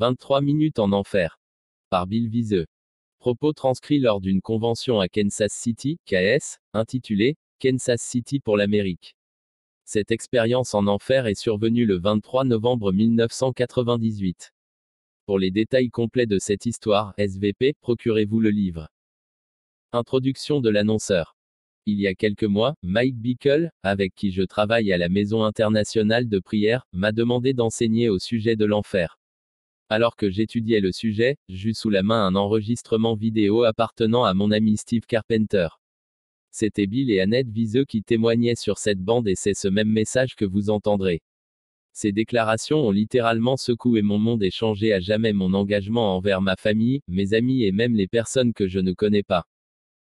23 minutes en enfer. Par Bill Viseux. Propos transcrits lors d'une convention à Kansas City, KS, intitulée Kansas City pour l'Amérique. Cette expérience en enfer est survenue le 23 novembre 1998. Pour les détails complets de cette histoire, SVP, procurez-vous le livre. Introduction de l'annonceur. Il y a quelques mois, Mike Bickle, avec qui je travaille à la Maison internationale de prière, m'a demandé d'enseigner au sujet de l'enfer. Alors que j'étudiais le sujet, j'eus sous la main un enregistrement vidéo appartenant à mon ami Steve Carpenter. C'était Bill et Annette Viseux qui témoignaient sur cette bande et c'est ce même message que vous entendrez. Ces déclarations ont littéralement secoué mon monde et changé à jamais mon engagement envers ma famille, mes amis et même les personnes que je ne connais pas.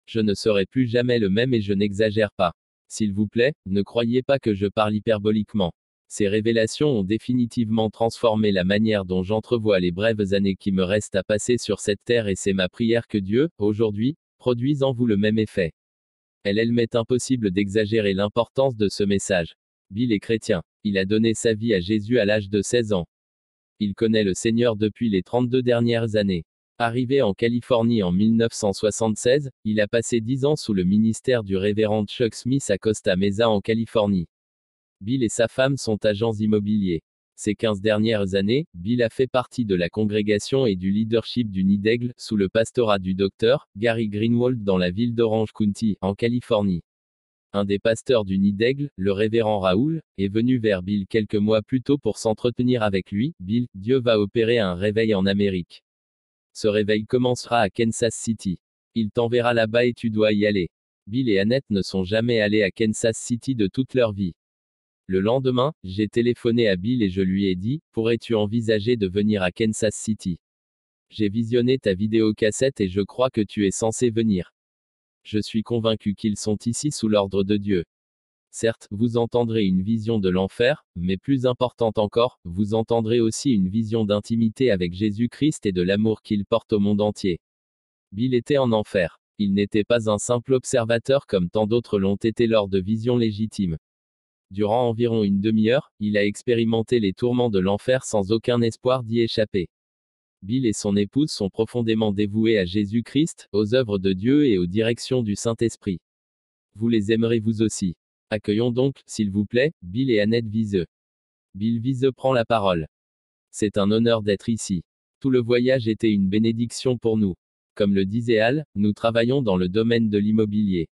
Je ne serai plus jamais le même et je n'exagère pas. S'il vous plaît, ne croyez pas que je parle hyperboliquement. Ces révélations ont définitivement transformé la manière dont j'entrevois les brèves années qui me restent à passer sur cette terre et c'est ma prière que Dieu, aujourd'hui, produise en vous le même effet. Elle elle m'est impossible d'exagérer l'importance de ce message. Bill est chrétien. Il a donné sa vie à Jésus à l'âge de 16 ans. Il connaît le Seigneur depuis les 32 dernières années. Arrivé en Californie en 1976, il a passé 10 ans sous le ministère du révérend Chuck Smith à Costa Mesa en Californie. Bill et sa femme sont agents immobiliers. Ces 15 dernières années, Bill a fait partie de la congrégation et du leadership du Nid sous le pastorat du docteur Gary Greenwald dans la ville d'Orange County, en Californie. Un des pasteurs du Nid le révérend Raoul, est venu vers Bill quelques mois plus tôt pour s'entretenir avec lui. Bill, Dieu va opérer un réveil en Amérique. Ce réveil commencera à Kansas City. Il t'enverra là-bas et tu dois y aller. Bill et Annette ne sont jamais allés à Kansas City de toute leur vie. Le lendemain, j'ai téléphoné à Bill et je lui ai dit, pourrais-tu envisager de venir à Kansas City? J'ai visionné ta vidéo cassette et je crois que tu es censé venir. Je suis convaincu qu'ils sont ici sous l'ordre de Dieu. Certes, vous entendrez une vision de l'enfer, mais plus importante encore, vous entendrez aussi une vision d'intimité avec Jésus-Christ et de l'amour qu'il porte au monde entier. Bill était en enfer. Il n'était pas un simple observateur comme tant d'autres l'ont été lors de visions légitimes. Durant environ une demi-heure, il a expérimenté les tourments de l'enfer sans aucun espoir d'y échapper. Bill et son épouse sont profondément dévoués à Jésus-Christ, aux œuvres de Dieu et aux directions du Saint-Esprit. Vous les aimerez vous aussi. Accueillons donc, s'il vous plaît, Bill et Annette Viseux. Bill Viseux prend la parole. C'est un honneur d'être ici. Tout le voyage était une bénédiction pour nous. Comme le disait Al, nous travaillons dans le domaine de l'immobilier.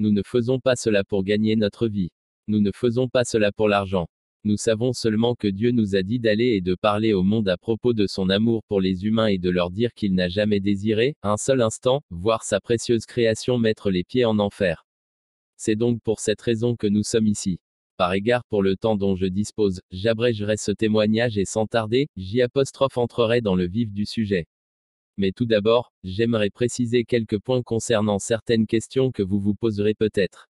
Nous ne faisons pas cela pour gagner notre vie. Nous ne faisons pas cela pour l'argent. Nous savons seulement que Dieu nous a dit d'aller et de parler au monde à propos de son amour pour les humains et de leur dire qu'il n'a jamais désiré, un seul instant, voir sa précieuse création mettre les pieds en enfer. C'est donc pour cette raison que nous sommes ici. Par égard pour le temps dont je dispose, j'abrégerai ce témoignage et sans tarder, j'y apostrophe entrerai dans le vif du sujet. Mais tout d'abord, j'aimerais préciser quelques points concernant certaines questions que vous vous poserez peut-être.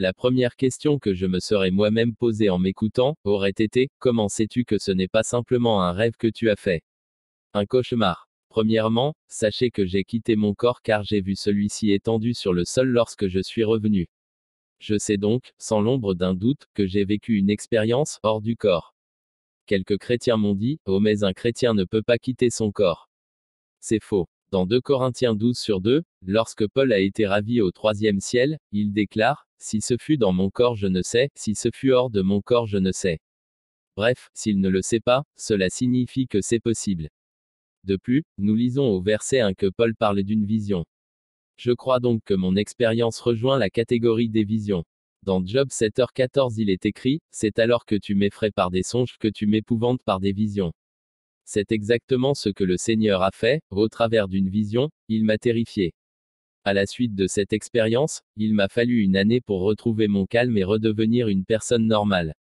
La première question que je me serais moi-même posée en m'écoutant, aurait été, comment sais-tu que ce n'est pas simplement un rêve que tu as fait? Un cauchemar. Premièrement, sachez que j'ai quitté mon corps car j'ai vu celui-ci étendu sur le sol lorsque je suis revenu. Je sais donc, sans l'ombre d'un doute, que j'ai vécu une expérience hors du corps. Quelques chrétiens m'ont dit, oh mais un chrétien ne peut pas quitter son corps. C'est faux. Dans 2 Corinthiens 12 sur 2, lorsque Paul a été ravi au troisième ciel, il déclare, Si ce fut dans mon corps je ne sais, si ce fut hors de mon corps je ne sais. Bref, s'il ne le sait pas, cela signifie que c'est possible. De plus, nous lisons au verset 1 que Paul parle d'une vision. Je crois donc que mon expérience rejoint la catégorie des visions. Dans Job 7h14 il est écrit, C'est alors que tu m'effraies par des songes que tu m'épouvantes par des visions. C'est exactement ce que le Seigneur a fait, au travers d'une vision, il m'a terrifié. À la suite de cette expérience, il m'a fallu une année pour retrouver mon calme et redevenir une personne normale.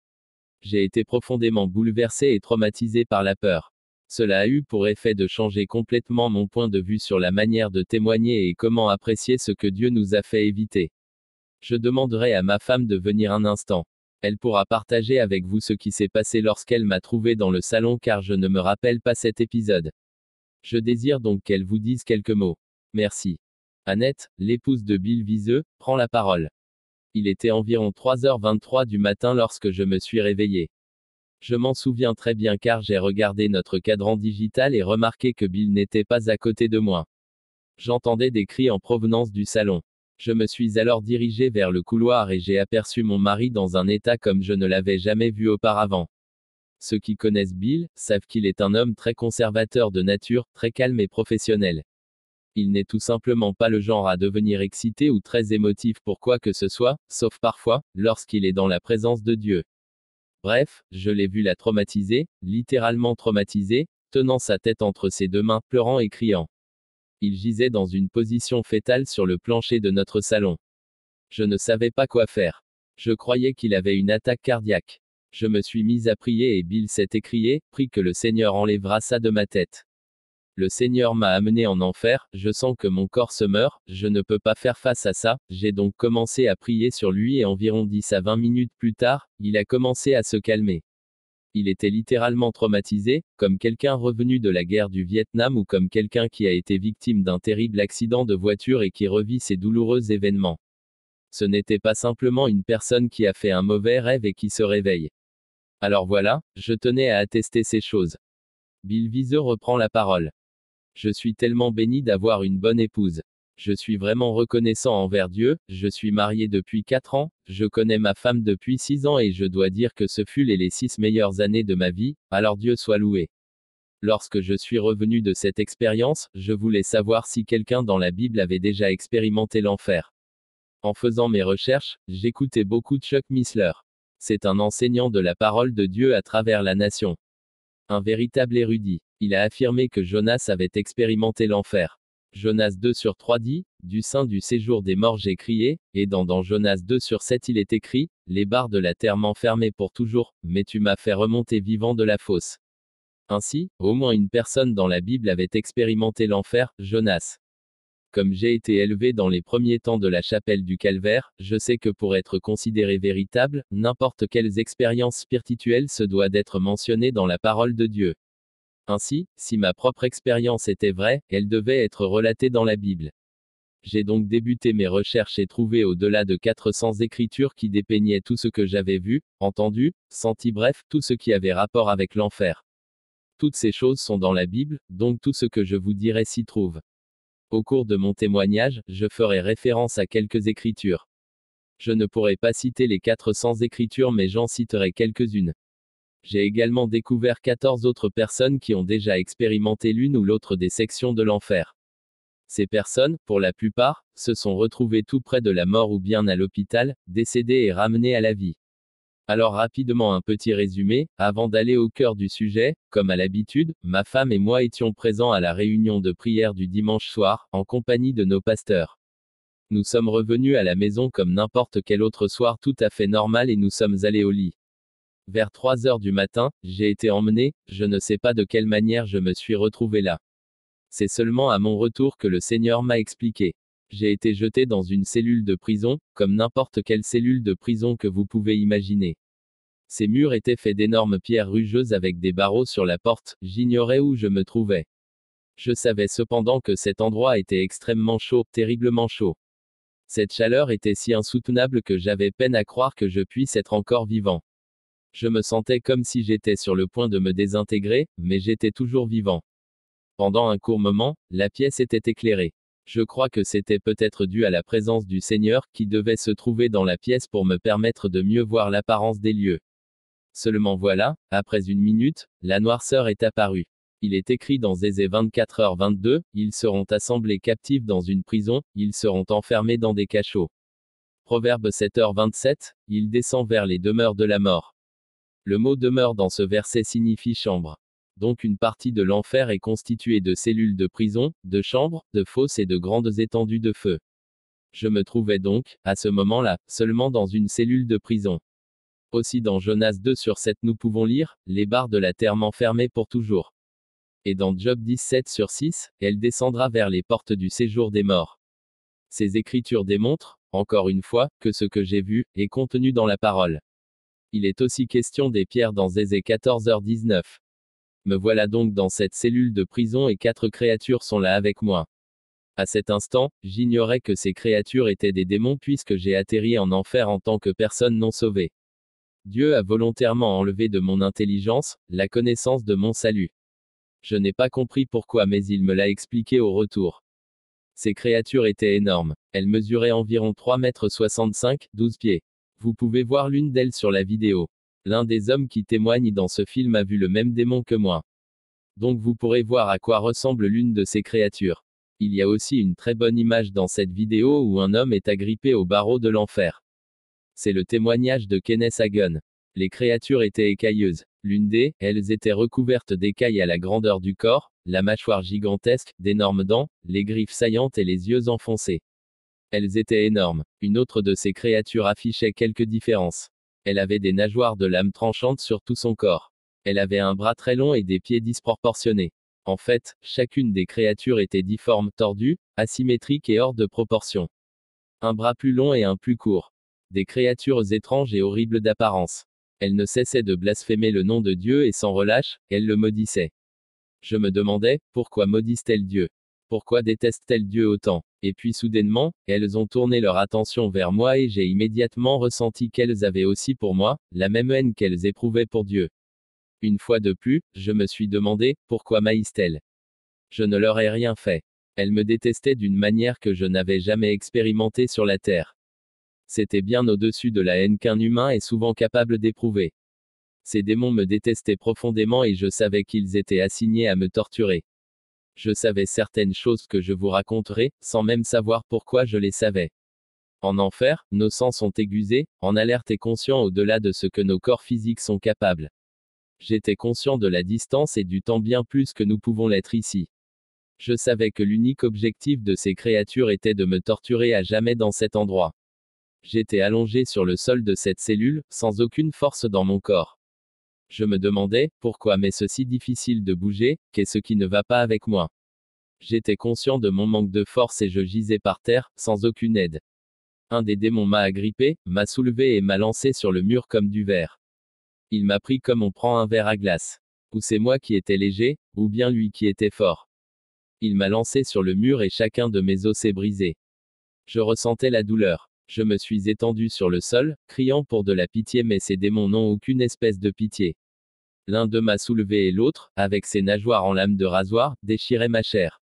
J'ai été profondément bouleversé et traumatisé par la peur. Cela a eu pour effet de changer complètement mon point de vue sur la manière de témoigner et comment apprécier ce que Dieu nous a fait éviter. Je demanderai à ma femme de venir un instant. Elle pourra partager avec vous ce qui s'est passé lorsqu'elle m'a trouvé dans le salon car je ne me rappelle pas cet épisode. Je désire donc qu'elle vous dise quelques mots. Merci. Annette, l'épouse de Bill Viseux, prend la parole. Il était environ 3h23 du matin lorsque je me suis réveillé. Je m'en souviens très bien car j'ai regardé notre cadran digital et remarqué que Bill n'était pas à côté de moi. J'entendais des cris en provenance du salon. Je me suis alors dirigé vers le couloir et j'ai aperçu mon mari dans un état comme je ne l'avais jamais vu auparavant. Ceux qui connaissent Bill savent qu'il est un homme très conservateur de nature, très calme et professionnel. Il n'est tout simplement pas le genre à devenir excité ou très émotif pour quoi que ce soit, sauf parfois, lorsqu'il est dans la présence de Dieu. Bref, je l'ai vu la traumatiser, littéralement traumatisé, tenant sa tête entre ses deux mains, pleurant et criant. Il gisait dans une position fétale sur le plancher de notre salon. Je ne savais pas quoi faire. Je croyais qu'il avait une attaque cardiaque. Je me suis mis à prier et Bill s'est écrié, prie que le Seigneur enlèvera ça de ma tête. Le Seigneur m'a amené en enfer, je sens que mon corps se meurt, je ne peux pas faire face à ça, j'ai donc commencé à prier sur lui et environ 10 à 20 minutes plus tard, il a commencé à se calmer. Il était littéralement traumatisé, comme quelqu'un revenu de la guerre du Vietnam ou comme quelqu'un qui a été victime d'un terrible accident de voiture et qui revit ces douloureux événements. Ce n'était pas simplement une personne qui a fait un mauvais rêve et qui se réveille. Alors voilà, je tenais à attester ces choses. Bill Viseux reprend la parole. Je suis tellement béni d'avoir une bonne épouse. Je suis vraiment reconnaissant envers Dieu, je suis marié depuis 4 ans, je connais ma femme depuis 6 ans et je dois dire que ce fut les, les 6 meilleures années de ma vie, alors Dieu soit loué. Lorsque je suis revenu de cette expérience, je voulais savoir si quelqu'un dans la Bible avait déjà expérimenté l'enfer. En faisant mes recherches, j'écoutais beaucoup Chuck Missler. C'est un enseignant de la parole de Dieu à travers la nation. Un véritable érudit. Il a affirmé que Jonas avait expérimenté l'enfer. Jonas 2 sur 3 dit, du sein du séjour des morts j'ai crié, et dans, Jonas 2 sur 7 il est écrit, les barres de la terre m'enfermaient pour toujours, mais tu m'as fait remonter vivant de la fosse. Ainsi, au moins une personne dans la Bible avait expérimenté l'enfer, Jonas. Comme j'ai été élevé dans les premiers temps de la chapelle du calvaire, je sais que pour être considéré véritable, n'importe quelles expériences spirituelles se doit d'être mentionnées dans la parole de Dieu. Ainsi, si ma propre expérience était vraie, elle devait être relatée dans la Bible. J'ai donc débuté mes recherches et trouvé au-delà de 400 écritures qui dépeignaient tout ce que j'avais vu, entendu, senti bref, tout ce qui avait rapport avec l'enfer. Toutes ces choses sont dans la Bible, donc tout ce que je vous dirai s'y trouve. Au cours de mon témoignage, je ferai référence à quelques écritures. Je ne pourrai pas citer les 400 écritures mais j'en citerai quelques-unes. J'ai également découvert 14 autres personnes qui ont déjà expérimenté l'une ou l'autre des sections de l'enfer. Ces personnes, pour la plupart, se sont retrouvées tout près de la mort ou bien à l'hôpital, décédées et ramenées à la vie. Alors rapidement un petit résumé, avant d'aller au cœur du sujet, comme à l'habitude, ma femme et moi étions présents à la réunion de prière du dimanche soir, en compagnie de nos pasteurs. Nous sommes revenus à la maison comme n'importe quel autre soir tout à fait normal et nous sommes allés au lit. Vers 3 heures du matin, j'ai été emmené, je ne sais pas de quelle manière je me suis retrouvé là. C'est seulement à mon retour que le Seigneur m'a expliqué. J'ai été jeté dans une cellule de prison, comme n'importe quelle cellule de prison que vous pouvez imaginer. Ces murs étaient faits d'énormes pierres rugeuses avec des barreaux sur la porte, j'ignorais où je me trouvais. Je savais cependant que cet endroit était extrêmement chaud, terriblement chaud. Cette chaleur était si insoutenable que j'avais peine à croire que je puisse être encore vivant. Je me sentais comme si j'étais sur le point de me désintégrer, mais j'étais toujours vivant. Pendant un court moment, la pièce était éclairée. Je crois que c'était peut-être dû à la présence du Seigneur qui devait se trouver dans la pièce pour me permettre de mieux voir l'apparence des lieux. Seulement voilà, après une minute, la noirceur est apparue. Il est écrit dans Zézé 24h22, ils seront assemblés captifs dans une prison, ils seront enfermés dans des cachots. Proverbe 7h27, il descend vers les demeures de la mort. Le mot demeure dans ce verset signifie chambre. Donc une partie de l'enfer est constituée de cellules de prison, de chambres, de fosses et de grandes étendues de feu. Je me trouvais donc, à ce moment-là, seulement dans une cellule de prison. Aussi dans Jonas 2 sur 7 nous pouvons lire, les barres de la terre m'enfermaient pour toujours. Et dans Job 17 sur 6, elle descendra vers les portes du séjour des morts. Ces écritures démontrent, encore une fois, que ce que j'ai vu, est contenu dans la parole. Il est aussi question des pierres dans Zézé 14h19. Me voilà donc dans cette cellule de prison et quatre créatures sont là avec moi. À cet instant, j'ignorais que ces créatures étaient des démons puisque j'ai atterri en enfer en tant que personne non sauvée. Dieu a volontairement enlevé de mon intelligence, la connaissance de mon salut. Je n'ai pas compris pourquoi mais il me l'a expliqué au retour. Ces créatures étaient énormes. Elles mesuraient environ 3 mètres 65, 12 pieds. Vous pouvez voir l'une d'elles sur la vidéo. L'un des hommes qui témoignent dans ce film a vu le même démon que moi. Donc vous pourrez voir à quoi ressemble l'une de ces créatures. Il y a aussi une très bonne image dans cette vidéo où un homme est agrippé au barreau de l'enfer. C'est le témoignage de Kenneth Hagen. Les créatures étaient écailleuses. L'une des, elles étaient recouvertes d'écailles à la grandeur du corps, la mâchoire gigantesque, d'énormes dents, les griffes saillantes et les yeux enfoncés. Elles étaient énormes. Une autre de ces créatures affichait quelques différences. Elle avait des nageoires de lame tranchantes sur tout son corps. Elle avait un bras très long et des pieds disproportionnés. En fait, chacune des créatures était difforme, tordue, asymétrique et hors de proportion. Un bras plus long et un plus court. Des créatures étranges et horribles d'apparence. Elle ne cessait de blasphémer le nom de Dieu et sans relâche, elle le maudissait. Je me demandais, pourquoi maudissent-elles Dieu? Pourquoi détestent-elles Dieu autant? Et puis soudainement, elles ont tourné leur attention vers moi et j'ai immédiatement ressenti qu'elles avaient aussi pour moi, la même haine qu'elles éprouvaient pour Dieu. Une fois de plus, je me suis demandé, pourquoi maïsent-elles Je ne leur ai rien fait. Elles me détestaient d'une manière que je n'avais jamais expérimentée sur la terre. C'était bien au-dessus de la haine qu'un humain est souvent capable d'éprouver. Ces démons me détestaient profondément et je savais qu'ils étaient assignés à me torturer. Je savais certaines choses que je vous raconterai, sans même savoir pourquoi je les savais. En enfer, nos sens sont aiguisés, en alerte et conscients au-delà de ce que nos corps physiques sont capables. J'étais conscient de la distance et du temps bien plus que nous pouvons l'être ici. Je savais que l'unique objectif de ces créatures était de me torturer à jamais dans cet endroit. J'étais allongé sur le sol de cette cellule, sans aucune force dans mon corps. Je me demandais, pourquoi m'est-ce si difficile de bouger, qu'est-ce qui ne va pas avec moi? J'étais conscient de mon manque de force et je gisais par terre, sans aucune aide. Un des démons m'a agrippé, m'a soulevé et m'a lancé sur le mur comme du verre. Il m'a pris comme on prend un verre à glace. Ou c'est moi qui étais léger, ou bien lui qui était fort. Il m'a lancé sur le mur et chacun de mes os s'est brisé. Je ressentais la douleur. Je me suis étendu sur le sol, criant pour de la pitié mais ces démons n'ont aucune espèce de pitié. L'un d'eux m'a soulevé et l'autre, avec ses nageoires en lame de rasoir, déchirait ma chair.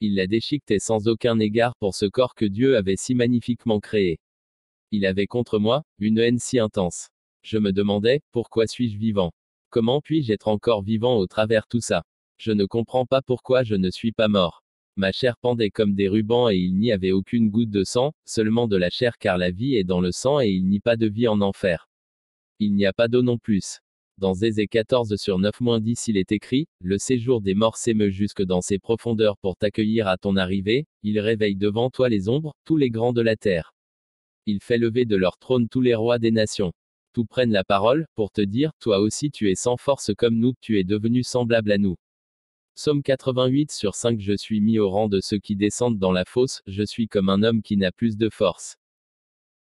Il la déchiquetait sans aucun égard pour ce corps que Dieu avait si magnifiquement créé. Il avait contre moi, une haine si intense. Je me demandais, pourquoi suis-je vivant? Comment puis-je être encore vivant au travers tout ça? Je ne comprends pas pourquoi je ne suis pas mort. Ma chair pendait comme des rubans et il n'y avait aucune goutte de sang, seulement de la chair car la vie est dans le sang et il n'y a pas de vie en enfer. Il n'y a pas d'eau non plus. Dans Zézé 14 sur 9-10 il est écrit, Le séjour des morts s'émeut jusque dans ses profondeurs pour t'accueillir à ton arrivée, il réveille devant toi les ombres, tous les grands de la terre. Il fait lever de leur trône tous les rois des nations tout prennent la parole, pour te dire, toi aussi tu es sans force comme nous, tu es devenu semblable à nous. Somme 88 sur 5 Je suis mis au rang de ceux qui descendent dans la fosse, je suis comme un homme qui n'a plus de force.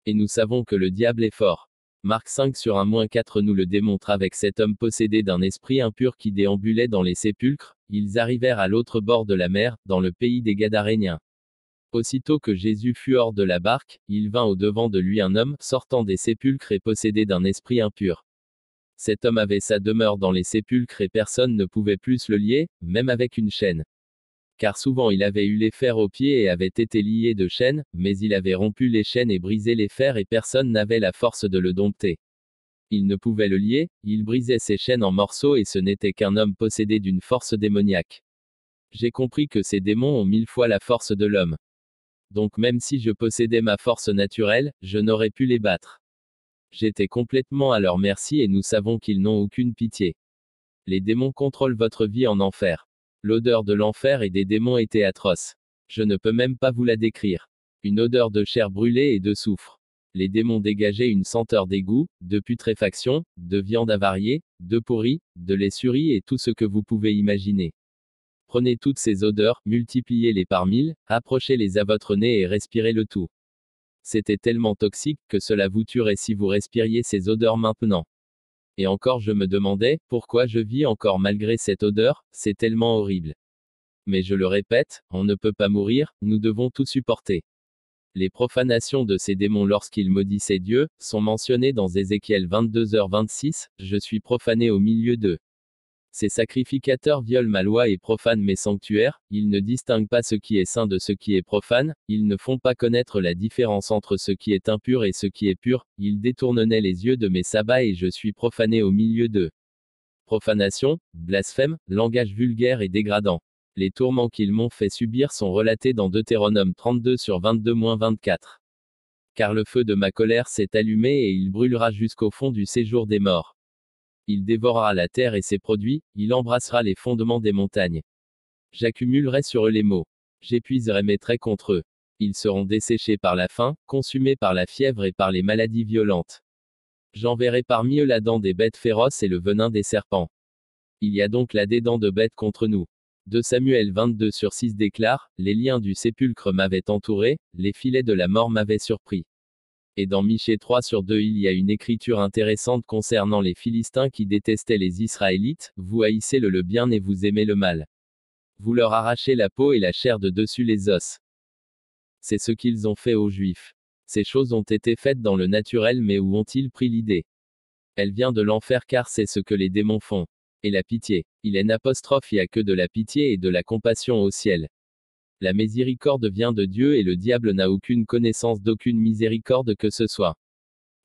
Et nous savons que le diable est fort. Marc 5 sur 1 4 nous le démontre avec cet homme possédé d'un esprit impur qui déambulait dans les sépulcres, ils arrivèrent à l'autre bord de la mer, dans le pays des Gadaréniens. Aussitôt que Jésus fut hors de la barque, il vint au devant de lui un homme, sortant des sépulcres et possédé d'un esprit impur. Cet homme avait sa demeure dans les sépulcres et personne ne pouvait plus le lier, même avec une chaîne. Car souvent il avait eu les fers aux pieds et avait été lié de chaînes, mais il avait rompu les chaînes et brisé les fers et personne n'avait la force de le dompter. Il ne pouvait le lier, il brisait ses chaînes en morceaux et ce n'était qu'un homme possédé d'une force démoniaque. J'ai compris que ces démons ont mille fois la force de l'homme donc même si je possédais ma force naturelle, je n'aurais pu les battre. J'étais complètement à leur merci et nous savons qu'ils n'ont aucune pitié. Les démons contrôlent votre vie en enfer. L'odeur de l'enfer et des démons était atroce. Je ne peux même pas vous la décrire. Une odeur de chair brûlée et de soufre. Les démons dégageaient une senteur d'égout, de putréfaction, de viande avariée, de pourri, de laissurie et tout ce que vous pouvez imaginer. Prenez toutes ces odeurs, multipliez-les par mille, approchez-les à votre nez et respirez le tout. C'était tellement toxique que cela vous tuerait si vous respiriez ces odeurs maintenant. Et encore je me demandais, pourquoi je vis encore malgré cette odeur, c'est tellement horrible. Mais je le répète, on ne peut pas mourir, nous devons tout supporter. Les profanations de ces démons lorsqu'ils maudissaient Dieu, sont mentionnées dans Ézéchiel 22h26, Je suis profané au milieu d'eux. Ces sacrificateurs violent ma loi et profanent mes sanctuaires, ils ne distinguent pas ce qui est saint de ce qui est profane, ils ne font pas connaître la différence entre ce qui est impur et ce qui est pur, ils détournenaient les yeux de mes sabbats et je suis profané au milieu d'eux. Profanation, blasphème, langage vulgaire et dégradant. Les tourments qu'ils m'ont fait subir sont relatés dans Deutéronome 32 sur 22-24. Car le feu de ma colère s'est allumé et il brûlera jusqu'au fond du séjour des morts. Il dévorera la terre et ses produits, il embrassera les fondements des montagnes. J'accumulerai sur eux les maux. J'épuiserai mes traits contre eux. Ils seront desséchés par la faim, consumés par la fièvre et par les maladies violentes. J'enverrai parmi eux la dent des bêtes féroces et le venin des serpents. Il y a donc là des dents de bêtes contre nous. De Samuel 22 sur 6 déclare, Les liens du sépulcre m'avaient entouré, les filets de la mort m'avaient surpris. Et dans Michée 3 sur 2 il y a une écriture intéressante concernant les Philistins qui détestaient les Israélites, vous haïssez le, bien et vous aimez le mal. Vous leur arrachez la peau et la chair de dessus les os. C'est ce qu'ils ont fait aux Juifs. Ces choses ont été faites dans le naturel mais où ont-ils pris l'idée? Elle vient de l'enfer car c'est ce que les démons font. Et la pitié. Il est apostrophe, il a que de la pitié et de la compassion au ciel. La miséricorde vient de Dieu et le diable n'a aucune connaissance d'aucune miséricorde que ce soit.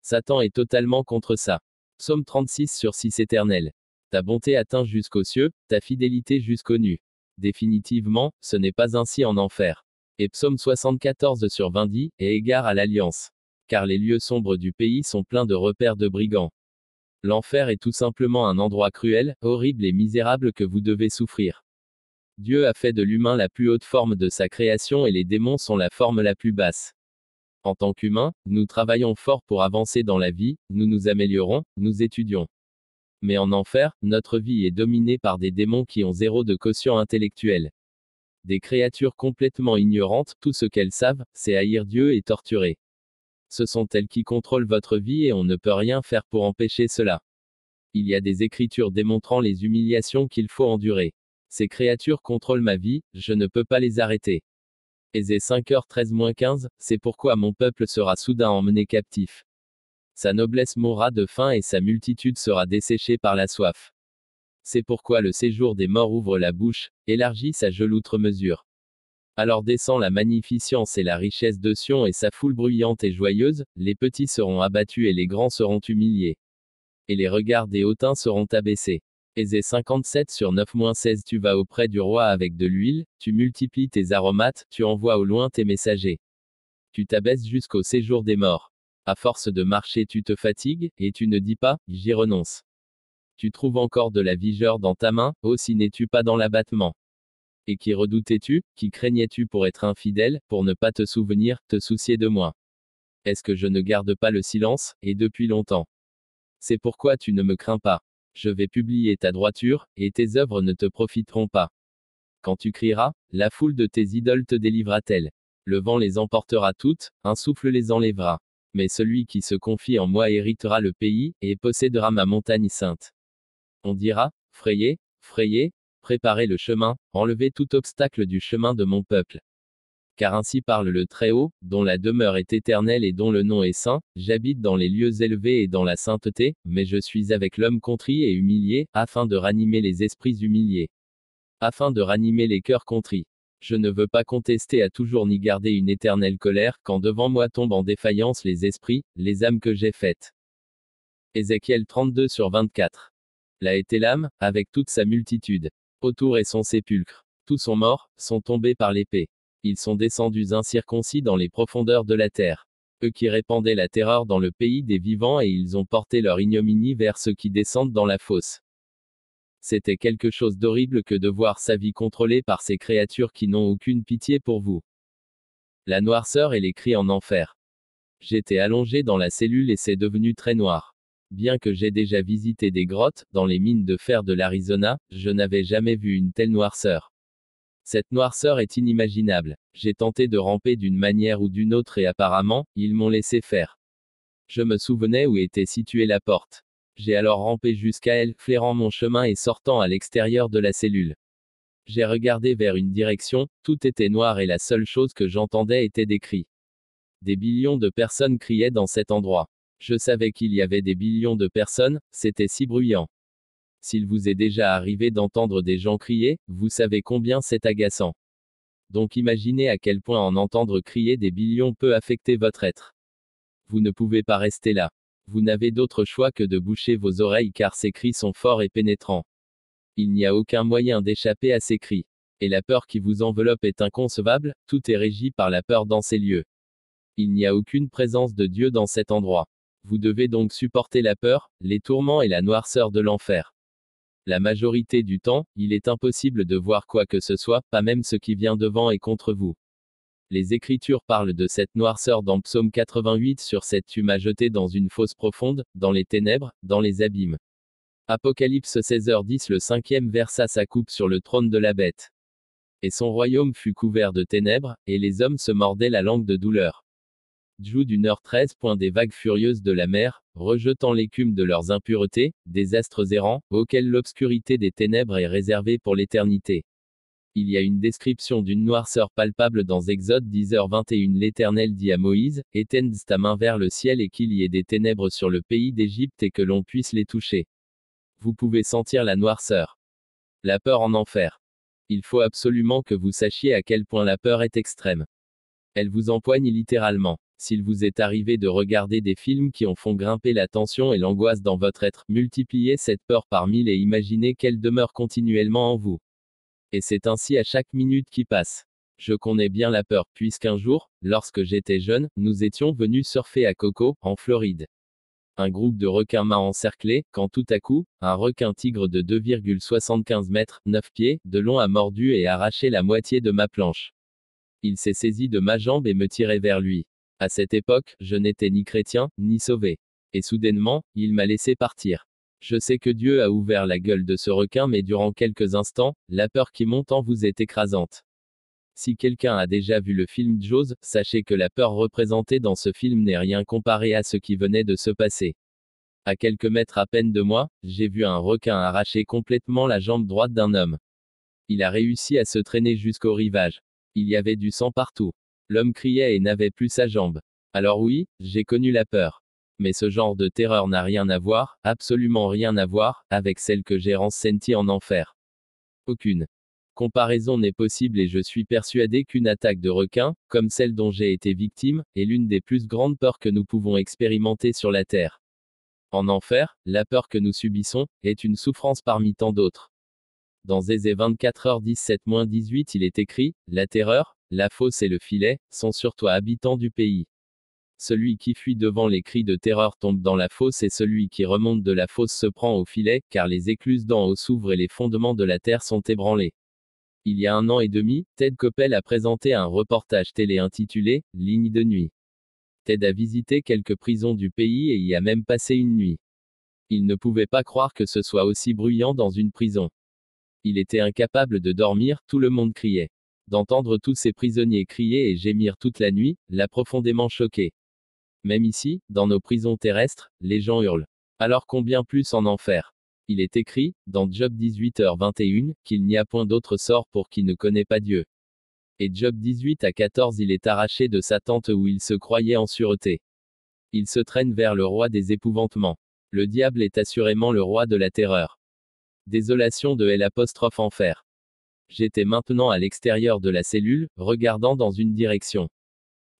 Satan est totalement contre ça. Psaume 36 sur 6 éternel. Ta bonté atteint jusqu'aux cieux, ta fidélité jusqu'aux nues. Définitivement, ce n'est pas ainsi en enfer. Et psaume 74 sur 20 dit, et égard à l'alliance. Car les lieux sombres du pays sont pleins de repères de brigands. L'enfer est tout simplement un endroit cruel, horrible et misérable que vous devez souffrir. Dieu a fait de l'humain la plus haute forme de sa création et les démons sont la forme la plus basse. En tant qu'humains, nous travaillons fort pour avancer dans la vie, nous nous améliorons, nous étudions. Mais en enfer, notre vie est dominée par des démons qui ont zéro de quotient intellectuel. Des créatures complètement ignorantes, tout ce qu'elles savent, c'est haïr Dieu et torturer. Ce sont elles qui contrôlent votre vie et on ne peut rien faire pour empêcher cela. Il y a des écritures démontrant les humiliations qu'il faut endurer. Ces créatures contrôlent ma vie, je ne peux pas les arrêter. Aisé 5h13-15, c'est pourquoi mon peuple sera soudain emmené captif. Sa noblesse mourra de faim et sa multitude sera desséchée par la soif. C'est pourquoi le séjour des morts ouvre la bouche, élargit sa geloutre mesure. Alors descend la magnificence et la richesse de Sion et sa foule bruyante et joyeuse, les petits seront abattus et les grands seront humiliés. Et les regards des hautains seront abaissés. Aisé 57 sur 9-16 Tu vas auprès du roi avec de l'huile, tu multiplies tes aromates, tu envoies au loin tes messagers. Tu t'abaisses jusqu'au séjour des morts. À force de marcher tu te fatigues, et tu ne dis pas, j'y renonce. Tu trouves encore de la vigeur dans ta main, aussi n'es-tu pas dans l'abattement? Et qui redoutais-tu, qui craignais-tu pour être infidèle, pour ne pas te souvenir, te soucier de moi? Est-ce que je ne garde pas le silence, et depuis longtemps? C'est pourquoi tu ne me crains pas. Je vais publier ta droiture, et tes œuvres ne te profiteront pas. Quand tu crieras, la foule de tes idoles te délivrera-t-elle Le vent les emportera toutes, un souffle les enlèvera. Mais celui qui se confie en moi héritera le pays, et possédera ma montagne sainte. On dira, frayez, frayez, préparez le chemin, enlevez tout obstacle du chemin de mon peuple. Car ainsi parle le Très-Haut, dont la demeure est éternelle et dont le nom est saint, j'habite dans les lieux élevés et dans la sainteté, mais je suis avec l'homme contrit et humilié, afin de ranimer les esprits humiliés. Afin de ranimer les cœurs contrits. Je ne veux pas contester à toujours ni garder une éternelle colère, quand devant moi tombent en défaillance les esprits, les âmes que j'ai faites. Ézéchiel 32 sur 24. Là était l'âme, avec toute sa multitude. Autour est son sépulcre. Tous sont morts, sont tombés par l'épée. Ils sont descendus incirconcis dans les profondeurs de la terre. Eux qui répandaient la terreur dans le pays des vivants et ils ont porté leur ignominie vers ceux qui descendent dans la fosse. C'était quelque chose d'horrible que de voir sa vie contrôlée par ces créatures qui n'ont aucune pitié pour vous. La noirceur et les cris en enfer. J'étais allongé dans la cellule et c'est devenu très noir. Bien que j'ai déjà visité des grottes, dans les mines de fer de l'Arizona, je n'avais jamais vu une telle noirceur. Cette noirceur est inimaginable. J'ai tenté de ramper d'une manière ou d'une autre et apparemment, ils m'ont laissé faire. Je me souvenais où était située la porte. J'ai alors rampé jusqu'à elle, flairant mon chemin et sortant à l'extérieur de la cellule. J'ai regardé vers une direction, tout était noir et la seule chose que j'entendais était des cris. Des billions de personnes criaient dans cet endroit. Je savais qu'il y avait des billions de personnes, c'était si bruyant. S'il vous est déjà arrivé d'entendre des gens crier, vous savez combien c'est agaçant. Donc imaginez à quel point en entendre crier des billions peut affecter votre être. Vous ne pouvez pas rester là. Vous n'avez d'autre choix que de boucher vos oreilles car ces cris sont forts et pénétrants. Il n'y a aucun moyen d'échapper à ces cris. Et la peur qui vous enveloppe est inconcevable, tout est régi par la peur dans ces lieux. Il n'y a aucune présence de Dieu dans cet endroit. Vous devez donc supporter la peur, les tourments et la noirceur de l'enfer. La majorité du temps, il est impossible de voir quoi que ce soit, pas même ce qui vient devant et contre vous. Les Écritures parlent de cette noirceur dans Psaume 88 sur cette tu m'as jeté dans une fosse profonde, dans les ténèbres, dans les abîmes. Apocalypse 16h10 Le cinquième versa sa coupe sur le trône de la bête. Et son royaume fut couvert de ténèbres, et les hommes se mordaient la langue de douleur. Joue d'une heure 13. Des vagues furieuses de la mer, rejetant l'écume de leurs impuretés, des astres errants, auxquels l'obscurité des ténèbres est réservée pour l'éternité. Il y a une description d'une noirceur palpable dans Exode 10h21. L'Éternel dit à Moïse, étends ta main vers le ciel et qu'il y ait des ténèbres sur le pays d'Égypte et que l'on puisse les toucher. Vous pouvez sentir la noirceur. La peur en enfer. Il faut absolument que vous sachiez à quel point la peur est extrême. Elle vous empoigne littéralement. S'il vous est arrivé de regarder des films qui en font grimper la tension et l'angoisse dans votre être, multipliez cette peur par mille et imaginez qu'elle demeure continuellement en vous. Et c'est ainsi à chaque minute qui passe. Je connais bien la peur, puisqu'un jour, lorsque j'étais jeune, nous étions venus surfer à Coco, en Floride. Un groupe de requins m'a encerclé, quand tout à coup, un requin tigre de 2,75 mètres, 9 pieds, de long a mordu et arraché la moitié de ma planche. Il s'est saisi de ma jambe et me tirait vers lui. À cette époque, je n'étais ni chrétien, ni sauvé. Et soudainement, il m'a laissé partir. Je sais que Dieu a ouvert la gueule de ce requin, mais durant quelques instants, la peur qui monte en vous est écrasante. Si quelqu'un a déjà vu le film Jaws, sachez que la peur représentée dans ce film n'est rien comparé à ce qui venait de se passer. À quelques mètres à peine de moi, j'ai vu un requin arracher complètement la jambe droite d'un homme. Il a réussi à se traîner jusqu'au rivage. Il y avait du sang partout. L'homme criait et n'avait plus sa jambe. Alors oui, j'ai connu la peur. Mais ce genre de terreur n'a rien à voir, absolument rien à voir, avec celle que j'ai ressentie en enfer. Aucune comparaison n'est possible et je suis persuadé qu'une attaque de requin, comme celle dont j'ai été victime, est l'une des plus grandes peurs que nous pouvons expérimenter sur la Terre. En enfer, la peur que nous subissons, est une souffrance parmi tant d'autres. Dans Zézé 24h17-18 il est écrit, La terreur, la fosse et le filet, sont sur toi habitants du pays. Celui qui fuit devant les cris de terreur tombe dans la fosse et celui qui remonte de la fosse se prend au filet, car les écluses d'en haut s'ouvrent et les fondements de la terre sont ébranlés. Il y a un an et demi, Ted Koppel a présenté un reportage télé intitulé Ligne de nuit. Ted a visité quelques prisons du pays et y a même passé une nuit. Il ne pouvait pas croire que ce soit aussi bruyant dans une prison. Il était incapable de dormir, tout le monde criait. D'entendre tous ces prisonniers crier et gémir toute la nuit, l'a profondément choqué. Même ici, dans nos prisons terrestres, les gens hurlent. Alors combien plus en enfer? Il est écrit, dans Job 18h21, qu'il n'y a point d'autre sort pour qui ne connaît pas Dieu. Et Job 18 à 14 il est arraché de sa tente où il se croyait en sûreté. Il se traîne vers le roi des épouvantements. Le diable est assurément le roi de la terreur. Désolation de L' enfer. J'étais maintenant à l'extérieur de la cellule, regardant dans une direction.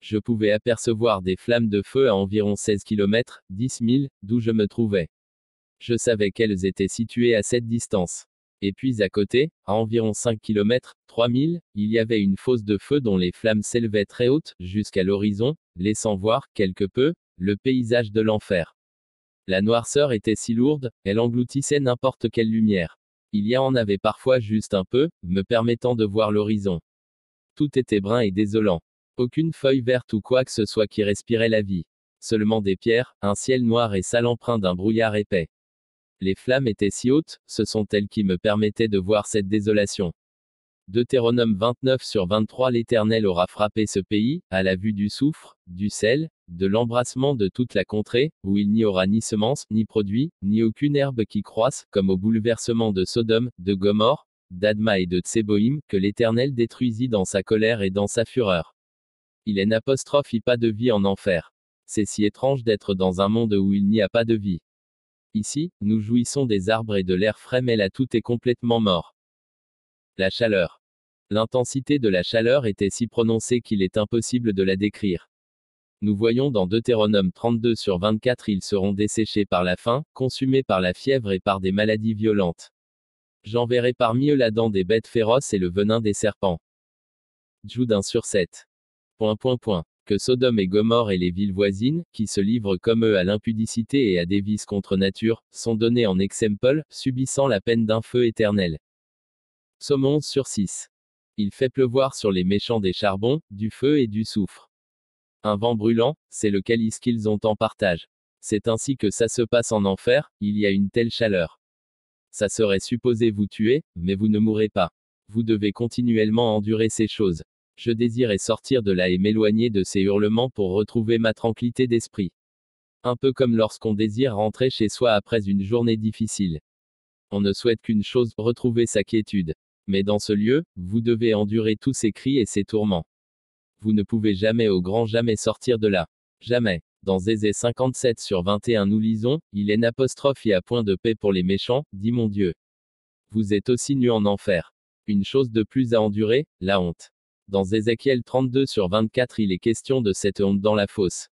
Je pouvais apercevoir des flammes de feu à environ 16 km, 10 000, d'où je me trouvais. Je savais qu'elles étaient situées à cette distance. Et puis à côté, à environ 5 km, 3000, il y avait une fosse de feu dont les flammes s'élevaient très hautes, jusqu'à l'horizon, laissant voir, quelque peu, le paysage de l'enfer. La noirceur était si lourde, elle engloutissait n'importe quelle lumière. Il y en avait parfois juste un peu, me permettant de voir l'horizon. Tout était brun et désolant. Aucune feuille verte ou quoi que ce soit qui respirait la vie. Seulement des pierres, un ciel noir et sale empreint d'un brouillard épais. Les flammes étaient si hautes, ce sont elles qui me permettaient de voir cette désolation. Deutéronome 29 sur 23 L'Éternel aura frappé ce pays, à la vue du soufre, du sel, de l'embrassement de toute la contrée, où il n'y aura ni semence, ni produit, ni aucune herbe qui croisse, comme au bouleversement de Sodome, de Gomorre, d'Adma et de Tseboïm, que l'Éternel détruisit dans sa colère et dans sa fureur. Il est n'apostrophe pas de vie en enfer. C'est si étrange d'être dans un monde où il n'y a pas de vie. Ici, nous jouissons des arbres et de l'air frais mais là tout est complètement mort. La chaleur. L'intensité de la chaleur était si prononcée qu'il est impossible de la décrire. Nous voyons dans Deutéronome 32 sur 24 ils seront desséchés par la faim, consumés par la fièvre et par des maladies violentes. J'enverrai parmi eux la dent des bêtes féroces et le venin des serpents. Jude 1 sur 7. Point point. Que Sodome et Gomorre et les villes voisines, qui se livrent comme eux à l'impudicité et à des vices contre nature, sont donnés en exemple, subissant la peine d'un feu éternel. Somme 11 sur 6. Il fait pleuvoir sur les méchants des charbons, du feu et du soufre. Un vent brûlant, c'est le calice qu'ils ont en partage. C'est ainsi que ça se passe en enfer, il y a une telle chaleur. Ça serait supposé vous tuer, mais vous ne mourrez pas. Vous devez continuellement endurer ces choses. Je désirais sortir de là et m'éloigner de ces hurlements pour retrouver ma tranquillité d'esprit. Un peu comme lorsqu'on désire rentrer chez soi après une journée difficile. On ne souhaite qu'une chose, retrouver sa quiétude. Mais dans ce lieu, vous devez endurer tous ces cris et ces tourments. Vous ne pouvez jamais au grand jamais sortir de là. Jamais. Dans Zézé 57 sur 21 nous lisons, il est n'apostrophe et à point de paix pour les méchants, dit mon Dieu. Vous êtes aussi nus en enfer. Une chose de plus à endurer, la honte. Dans Ézéchiel 32 sur 24 il est question de cette honte dans la fosse.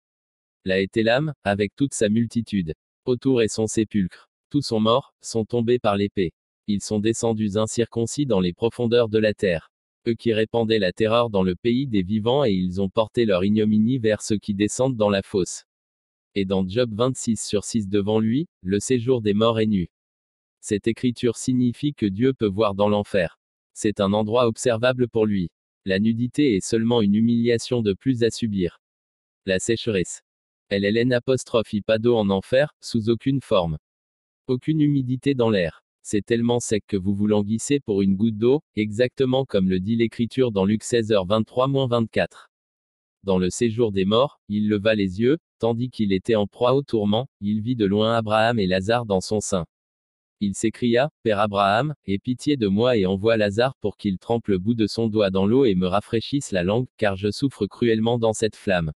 Là était l'âme, avec toute sa multitude. Autour est son sépulcre. Tous sont morts, sont tombés par l'épée. Ils sont descendus incirconcis dans les profondeurs de la terre. Eux qui répandaient la terreur dans le pays des vivants et ils ont porté leur ignominie vers ceux qui descendent dans la fosse. Et dans Job 26 sur 6 devant lui, le séjour des morts est nu. Cette écriture signifie que Dieu peut voir dans l'enfer. C'est un endroit observable pour lui. La nudité est seulement une humiliation de plus à subir. La sécheresse. Elle est l'apostrophe pas d'eau en enfer, sous aucune forme. Aucune humidité dans l'air. C'est tellement sec que vous vous languissez pour une goutte d'eau, exactement comme le dit l'écriture dans Luc 16h23-24. Dans le séjour des morts, il leva les yeux, tandis qu'il était en proie au tourment, il vit de loin Abraham et Lazare dans son sein. Il s'écria, Père Abraham, aie pitié de moi et envoie Lazare pour qu'il trempe le bout de son doigt dans l'eau et me rafraîchisse la langue, car je souffre cruellement dans cette flamme.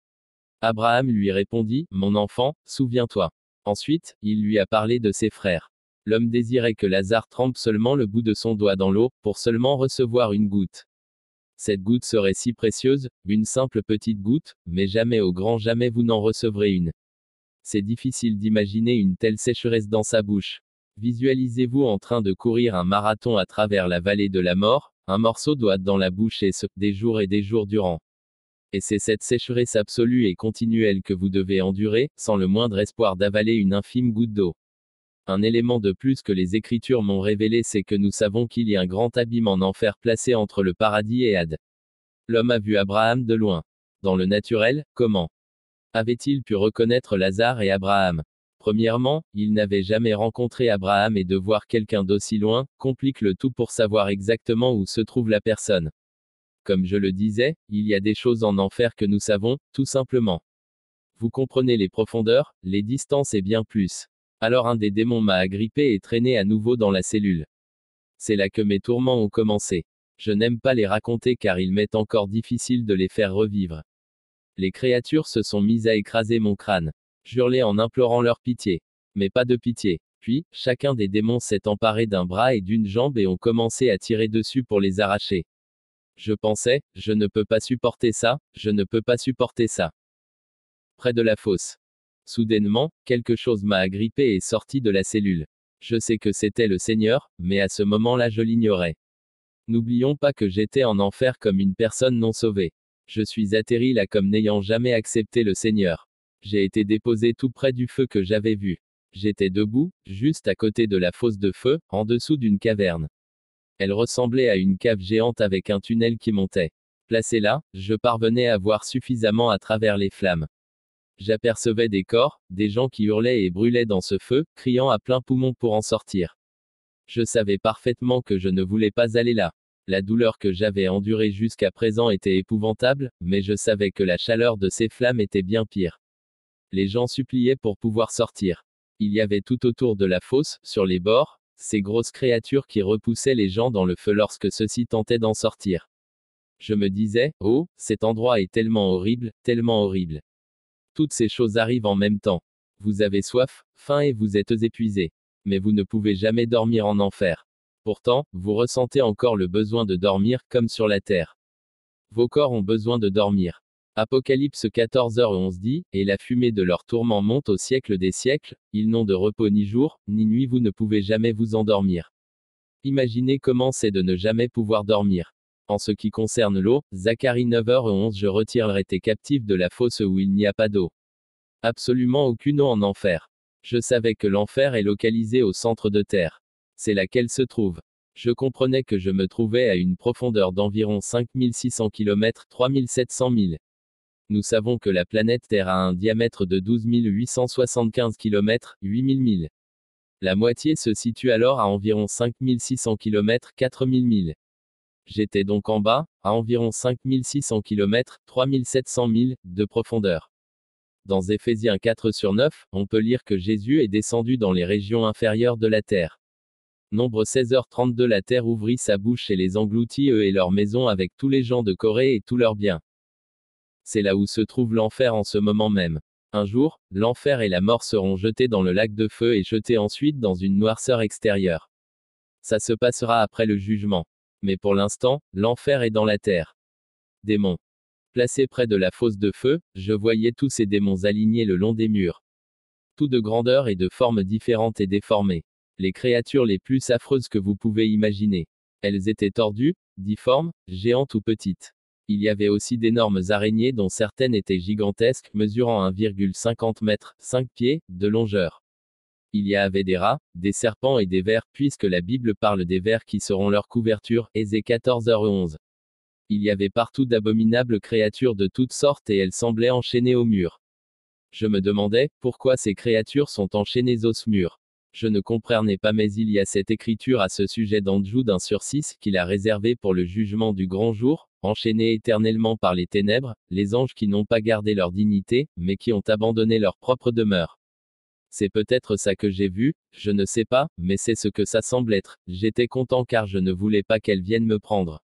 Abraham lui répondit, Mon enfant, souviens-toi. Ensuite, il lui a parlé de ses frères. L'homme désirait que Lazare trempe seulement le bout de son doigt dans l'eau, pour seulement recevoir une goutte. Cette goutte serait si précieuse, une simple petite goutte, mais jamais au grand jamais vous n'en recevrez une. C'est difficile d'imaginer une telle sécheresse dans sa bouche. Visualisez-vous en train de courir un marathon à travers la vallée de la mort, un morceau doit dans la bouche et ce, des jours et des jours durant. Et c'est cette sécheresse absolue et continuelle que vous devez endurer, sans le moindre espoir d'avaler une infime goutte d'eau. Un élément de plus que les Écritures m'ont révélé c'est que nous savons qu'il y a un grand abîme en enfer placé entre le paradis et Had. L'homme a vu Abraham de loin. Dans le naturel, comment avait-il pu reconnaître Lazare et Abraham? Premièrement, il n'avait jamais rencontré Abraham et de voir quelqu'un d'aussi loin, complique le tout pour savoir exactement où se trouve la personne. Comme je le disais, il y a des choses en enfer que nous savons, tout simplement. Vous comprenez les profondeurs, les distances et bien plus. Alors un des démons m'a agrippé et traîné à nouveau dans la cellule. C'est là que mes tourments ont commencé. Je n'aime pas les raconter car il m'est encore difficile de les faire revivre. Les créatures se sont mises à écraser mon crâne j'hurlai en implorant leur pitié. Mais pas de pitié. Puis, chacun des démons s'est emparé d'un bras et d'une jambe et ont commencé à tirer dessus pour les arracher. Je pensais, je ne peux pas supporter ça, je ne peux pas supporter ça. Près de la fosse. Soudainement, quelque chose m'a agrippé et sorti de la cellule. Je sais que c'était le Seigneur, mais à ce moment-là je l'ignorais. N'oublions pas que j'étais en enfer comme une personne non sauvée. Je suis atterri là comme n'ayant jamais accepté le Seigneur. J'ai été déposé tout près du feu que j'avais vu. J'étais debout, juste à côté de la fosse de feu, en dessous d'une caverne. Elle ressemblait à une cave géante avec un tunnel qui montait. Placé là, je parvenais à voir suffisamment à travers les flammes. J'apercevais des corps, des gens qui hurlaient et brûlaient dans ce feu, criant à plein poumon pour en sortir. Je savais parfaitement que je ne voulais pas aller là. La douleur que j'avais endurée jusqu'à présent était épouvantable, mais je savais que la chaleur de ces flammes était bien pire. Les gens suppliaient pour pouvoir sortir. Il y avait tout autour de la fosse, sur les bords, ces grosses créatures qui repoussaient les gens dans le feu lorsque ceux-ci tentaient d'en sortir. Je me disais, oh, cet endroit est tellement horrible, tellement horrible. Toutes ces choses arrivent en même temps. Vous avez soif, faim et vous êtes épuisé. Mais vous ne pouvez jamais dormir en enfer. Pourtant, vous ressentez encore le besoin de dormir, comme sur la terre. Vos corps ont besoin de dormir. Apocalypse 14h11 dit, et la fumée de leur tourment monte au siècle des siècles, ils n'ont de repos ni jour, ni nuit, vous ne pouvez jamais vous endormir. Imaginez comment c'est de ne jamais pouvoir dormir. En ce qui concerne l'eau, Zacharie 9h11 Je retirerai tes captifs de la fosse où il n'y a pas d'eau. Absolument aucune eau en enfer. Je savais que l'enfer est localisé au centre de terre. C'est là qu'elle se trouve. Je comprenais que je me trouvais à une profondeur d'environ 5600 km 3700 000. Nous savons que la planète Terre a un diamètre de 12 875 km 8000 milles. La moitié se situe alors à environ 5600 km 4000 000. J'étais donc en bas, à environ 5600 km, 3700 milles, de profondeur. Dans Éphésiens 4 sur 9, on peut lire que Jésus est descendu dans les régions inférieures de la terre. Nombre 16h32 La terre ouvrit sa bouche et les engloutit eux et leurs maisons avec tous les gens de Corée et tous leurs biens. C'est là où se trouve l'enfer en ce moment même. Un jour, l'enfer et la mort seront jetés dans le lac de feu et jetés ensuite dans une noirceur extérieure. Ça se passera après le jugement. Mais pour l'instant, l'enfer est dans la terre. Démons. Placés près de la fosse de feu, je voyais tous ces démons alignés le long des murs. Tous de grandeur et de formes différentes et déformées. Les créatures les plus affreuses que vous pouvez imaginer. Elles étaient tordues, difformes, géantes ou petites. Il y avait aussi d'énormes araignées dont certaines étaient gigantesques, mesurant 1,50 m, 5 pieds, de longueur. Il y avait des rats, des serpents et des vers, puisque la Bible parle des vers qui seront leur couverture, Ézé 14h11. Il y avait partout d'abominables créatures de toutes sortes et elles semblaient enchaînées au mur. Je me demandais, pourquoi ces créatures sont enchaînées au mur. Je ne comprenais pas mais il y a cette écriture à ce sujet d'Andjou d'un sur six qu'il a réservé pour le jugement du grand jour, enchaînés éternellement par les ténèbres, les anges qui n'ont pas gardé leur dignité, mais qui ont abandonné leur propre demeure. C'est peut-être ça que j'ai vu, je ne sais pas, mais c'est ce que ça semble être. J'étais content car je ne voulais pas qu'elle vienne me prendre.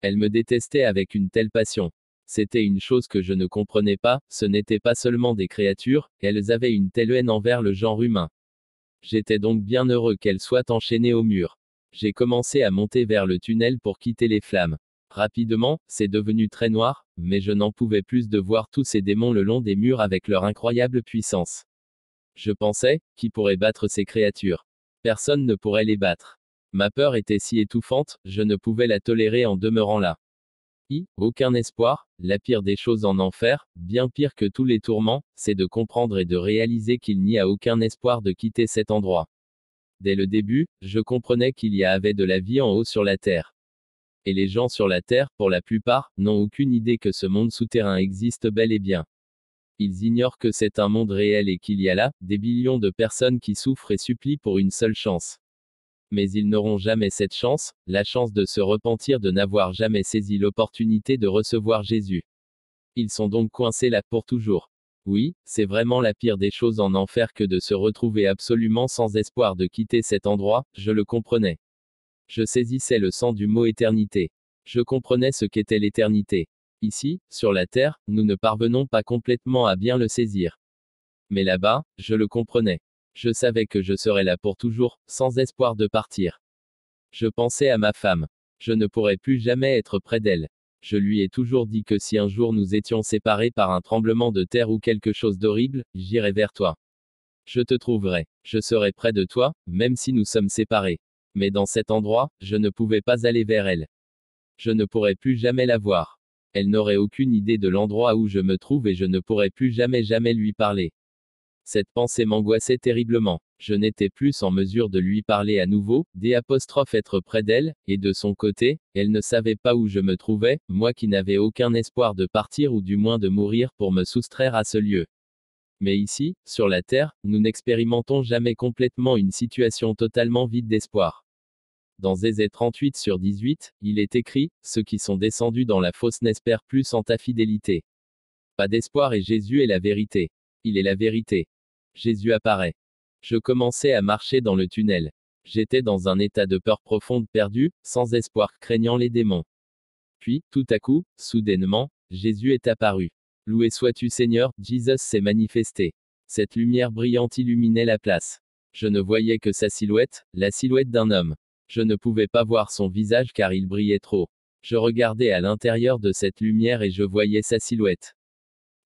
Elle me détestait avec une telle passion. C'était une chose que je ne comprenais pas, ce n'étaient pas seulement des créatures, elles avaient une telle haine envers le genre humain. J'étais donc bien heureux qu'elles soient enchaînées au mur. J'ai commencé à monter vers le tunnel pour quitter les flammes. Rapidement, c'est devenu très noir, mais je n'en pouvais plus de voir tous ces démons le long des murs avec leur incroyable puissance. Je pensais, qui pourrait battre ces créatures Personne ne pourrait les battre. Ma peur était si étouffante, je ne pouvais la tolérer en demeurant là. I, aucun espoir, la pire des choses en enfer, bien pire que tous les tourments, c'est de comprendre et de réaliser qu'il n'y a aucun espoir de quitter cet endroit. Dès le début, je comprenais qu'il y avait de la vie en haut sur la Terre. Et les gens sur la Terre, pour la plupart, n'ont aucune idée que ce monde souterrain existe bel et bien. Ils ignorent que c'est un monde réel et qu'il y a là, des billions de personnes qui souffrent et supplient pour une seule chance. Mais ils n'auront jamais cette chance, la chance de se repentir de n'avoir jamais saisi l'opportunité de recevoir Jésus. Ils sont donc coincés là pour toujours. Oui, c'est vraiment la pire des choses en enfer que de se retrouver absolument sans espoir de quitter cet endroit, je le comprenais. Je saisissais le sens du mot éternité. Je comprenais ce qu'était l'éternité. Ici, sur la Terre, nous ne parvenons pas complètement à bien le saisir. Mais là-bas, je le comprenais. Je savais que je serais là pour toujours, sans espoir de partir. Je pensais à ma femme. Je ne pourrais plus jamais être près d'elle. Je lui ai toujours dit que si un jour nous étions séparés par un tremblement de terre ou quelque chose d'horrible, j'irai vers toi. Je te trouverai. Je serai près de toi, même si nous sommes séparés. Mais dans cet endroit, je ne pouvais pas aller vers elle. Je ne pourrais plus jamais la voir. Elle n'aurait aucune idée de l'endroit où je me trouve et je ne pourrais plus jamais jamais lui parler. Cette pensée m'angoissait terriblement. Je n'étais plus en mesure de lui parler à nouveau, des apostrophes être près d'elle, et de son côté, elle ne savait pas où je me trouvais, moi qui n'avais aucun espoir de partir ou du moins de mourir pour me soustraire à ce lieu. Mais ici, sur la Terre, nous n'expérimentons jamais complètement une situation totalement vide d'espoir. Dans Zézé 38 sur 18, il est écrit, Ceux qui sont descendus dans la fosse n'espèrent plus en ta fidélité. Pas d'espoir et Jésus est la vérité. Il est la vérité. Jésus apparaît. Je commençais à marcher dans le tunnel. J'étais dans un état de peur profonde perdu, sans espoir, craignant les démons. Puis, tout à coup, soudainement, Jésus est apparu. Loué sois-tu Seigneur, Jesus s'est manifesté. Cette lumière brillante illuminait la place. Je ne voyais que sa silhouette, la silhouette d'un homme. Je ne pouvais pas voir son visage car il brillait trop. Je regardais à l'intérieur de cette lumière et je voyais sa silhouette.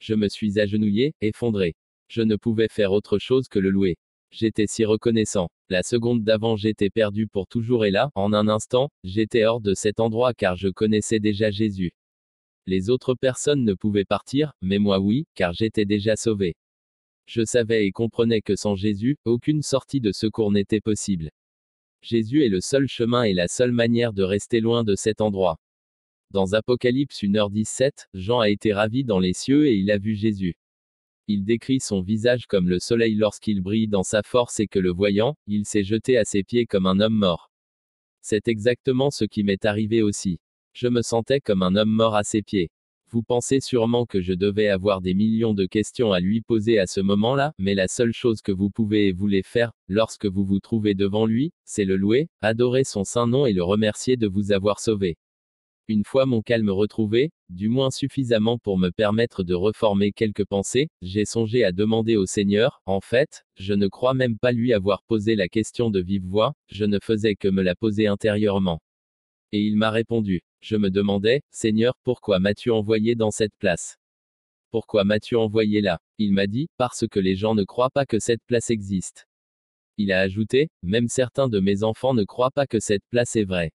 Je me suis agenouillé, effondré. Je ne pouvais faire autre chose que le louer. J'étais si reconnaissant. La seconde d'avant j'étais perdu pour toujours et là, en un instant, j'étais hors de cet endroit car je connaissais déjà Jésus. Les autres personnes ne pouvaient partir, mais moi oui, car j'étais déjà sauvé. Je savais et comprenais que sans Jésus, aucune sortie de secours n'était possible. Jésus est le seul chemin et la seule manière de rester loin de cet endroit. Dans Apocalypse 1h17, Jean a été ravi dans les cieux et il a vu Jésus. Il décrit son visage comme le soleil lorsqu'il brille dans sa force et que le voyant, il s'est jeté à ses pieds comme un homme mort. C'est exactement ce qui m'est arrivé aussi. Je me sentais comme un homme mort à ses pieds. Vous pensez sûrement que je devais avoir des millions de questions à lui poser à ce moment-là, mais la seule chose que vous pouvez et voulez faire, lorsque vous vous trouvez devant lui, c'est le louer, adorer son saint nom et le remercier de vous avoir sauvé. Une fois mon calme retrouvé, du moins suffisamment pour me permettre de reformer quelques pensées, j'ai songé à demander au Seigneur, en fait, je ne crois même pas lui avoir posé la question de vive voix, je ne faisais que me la poser intérieurement. Et il m'a répondu. Je me demandais, Seigneur, pourquoi m'as-tu envoyé dans cette place? Pourquoi m'as-tu envoyé là? Il m'a dit, parce que les gens ne croient pas que cette place existe. Il a ajouté, même certains de mes enfants ne croient pas que cette place est vraie.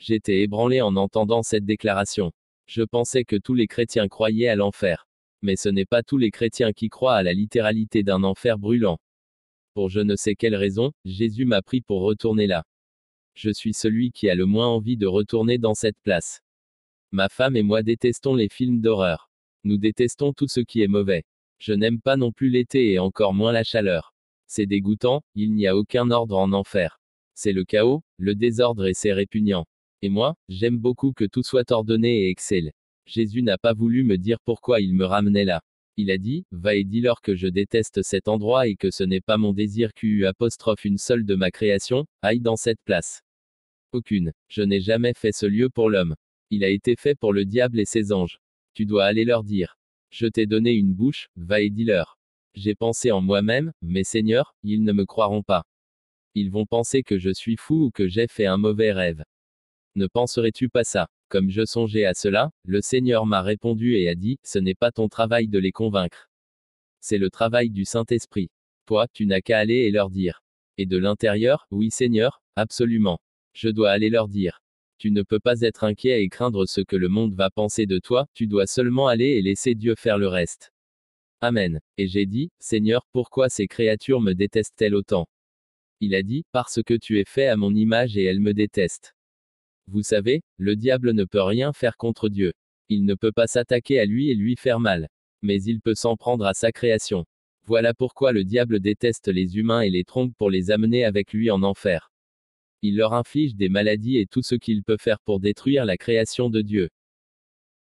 J'étais ébranlé en entendant cette déclaration. Je pensais que tous les chrétiens croyaient à l'enfer. Mais ce n'est pas tous les chrétiens qui croient à la littéralité d'un enfer brûlant. Pour je ne sais quelle raison, Jésus m'a pris pour retourner là. Je suis celui qui a le moins envie de retourner dans cette place. Ma femme et moi détestons les films d'horreur. Nous détestons tout ce qui est mauvais. Je n'aime pas non plus l'été et encore moins la chaleur. C'est dégoûtant, il n'y a aucun ordre en enfer. C'est le chaos, le désordre et c'est répugnant. Et moi, j'aime beaucoup que tout soit ordonné et excelle. Jésus n'a pas voulu me dire pourquoi il me ramenait là. Il a dit, va et dis-leur que je déteste cet endroit et que ce n'est pas mon désir qu'u apostrophe une seule de ma création, aille dans cette place. Aucune. Je n'ai jamais fait ce lieu pour l'homme. Il a été fait pour le diable et ses anges. Tu dois aller leur dire. Je t'ai donné une bouche, va et dis-leur. J'ai pensé en moi-même, mais Seigneur, ils ne me croiront pas. Ils vont penser que je suis fou ou que j'ai fait un mauvais rêve. Ne penserais-tu pas ça? Comme je songeais à cela, le Seigneur m'a répondu et a dit, ce n'est pas ton travail de les convaincre. C'est le travail du Saint-Esprit. Toi, tu n'as qu'à aller et leur dire. Et de l'intérieur, oui Seigneur, absolument. Je dois aller leur dire. Tu ne peux pas être inquiet et craindre ce que le monde va penser de toi, tu dois seulement aller et laisser Dieu faire le reste. Amen. Et j'ai dit, Seigneur, pourquoi ces créatures me détestent-elles autant? Il a dit, parce que tu es fait à mon image et elles me détestent. Vous savez, le diable ne peut rien faire contre Dieu. Il ne peut pas s'attaquer à lui et lui faire mal. Mais il peut s'en prendre à sa création. Voilà pourquoi le diable déteste les humains et les trompe pour les amener avec lui en enfer. Il leur inflige des maladies et tout ce qu'il peut faire pour détruire la création de Dieu.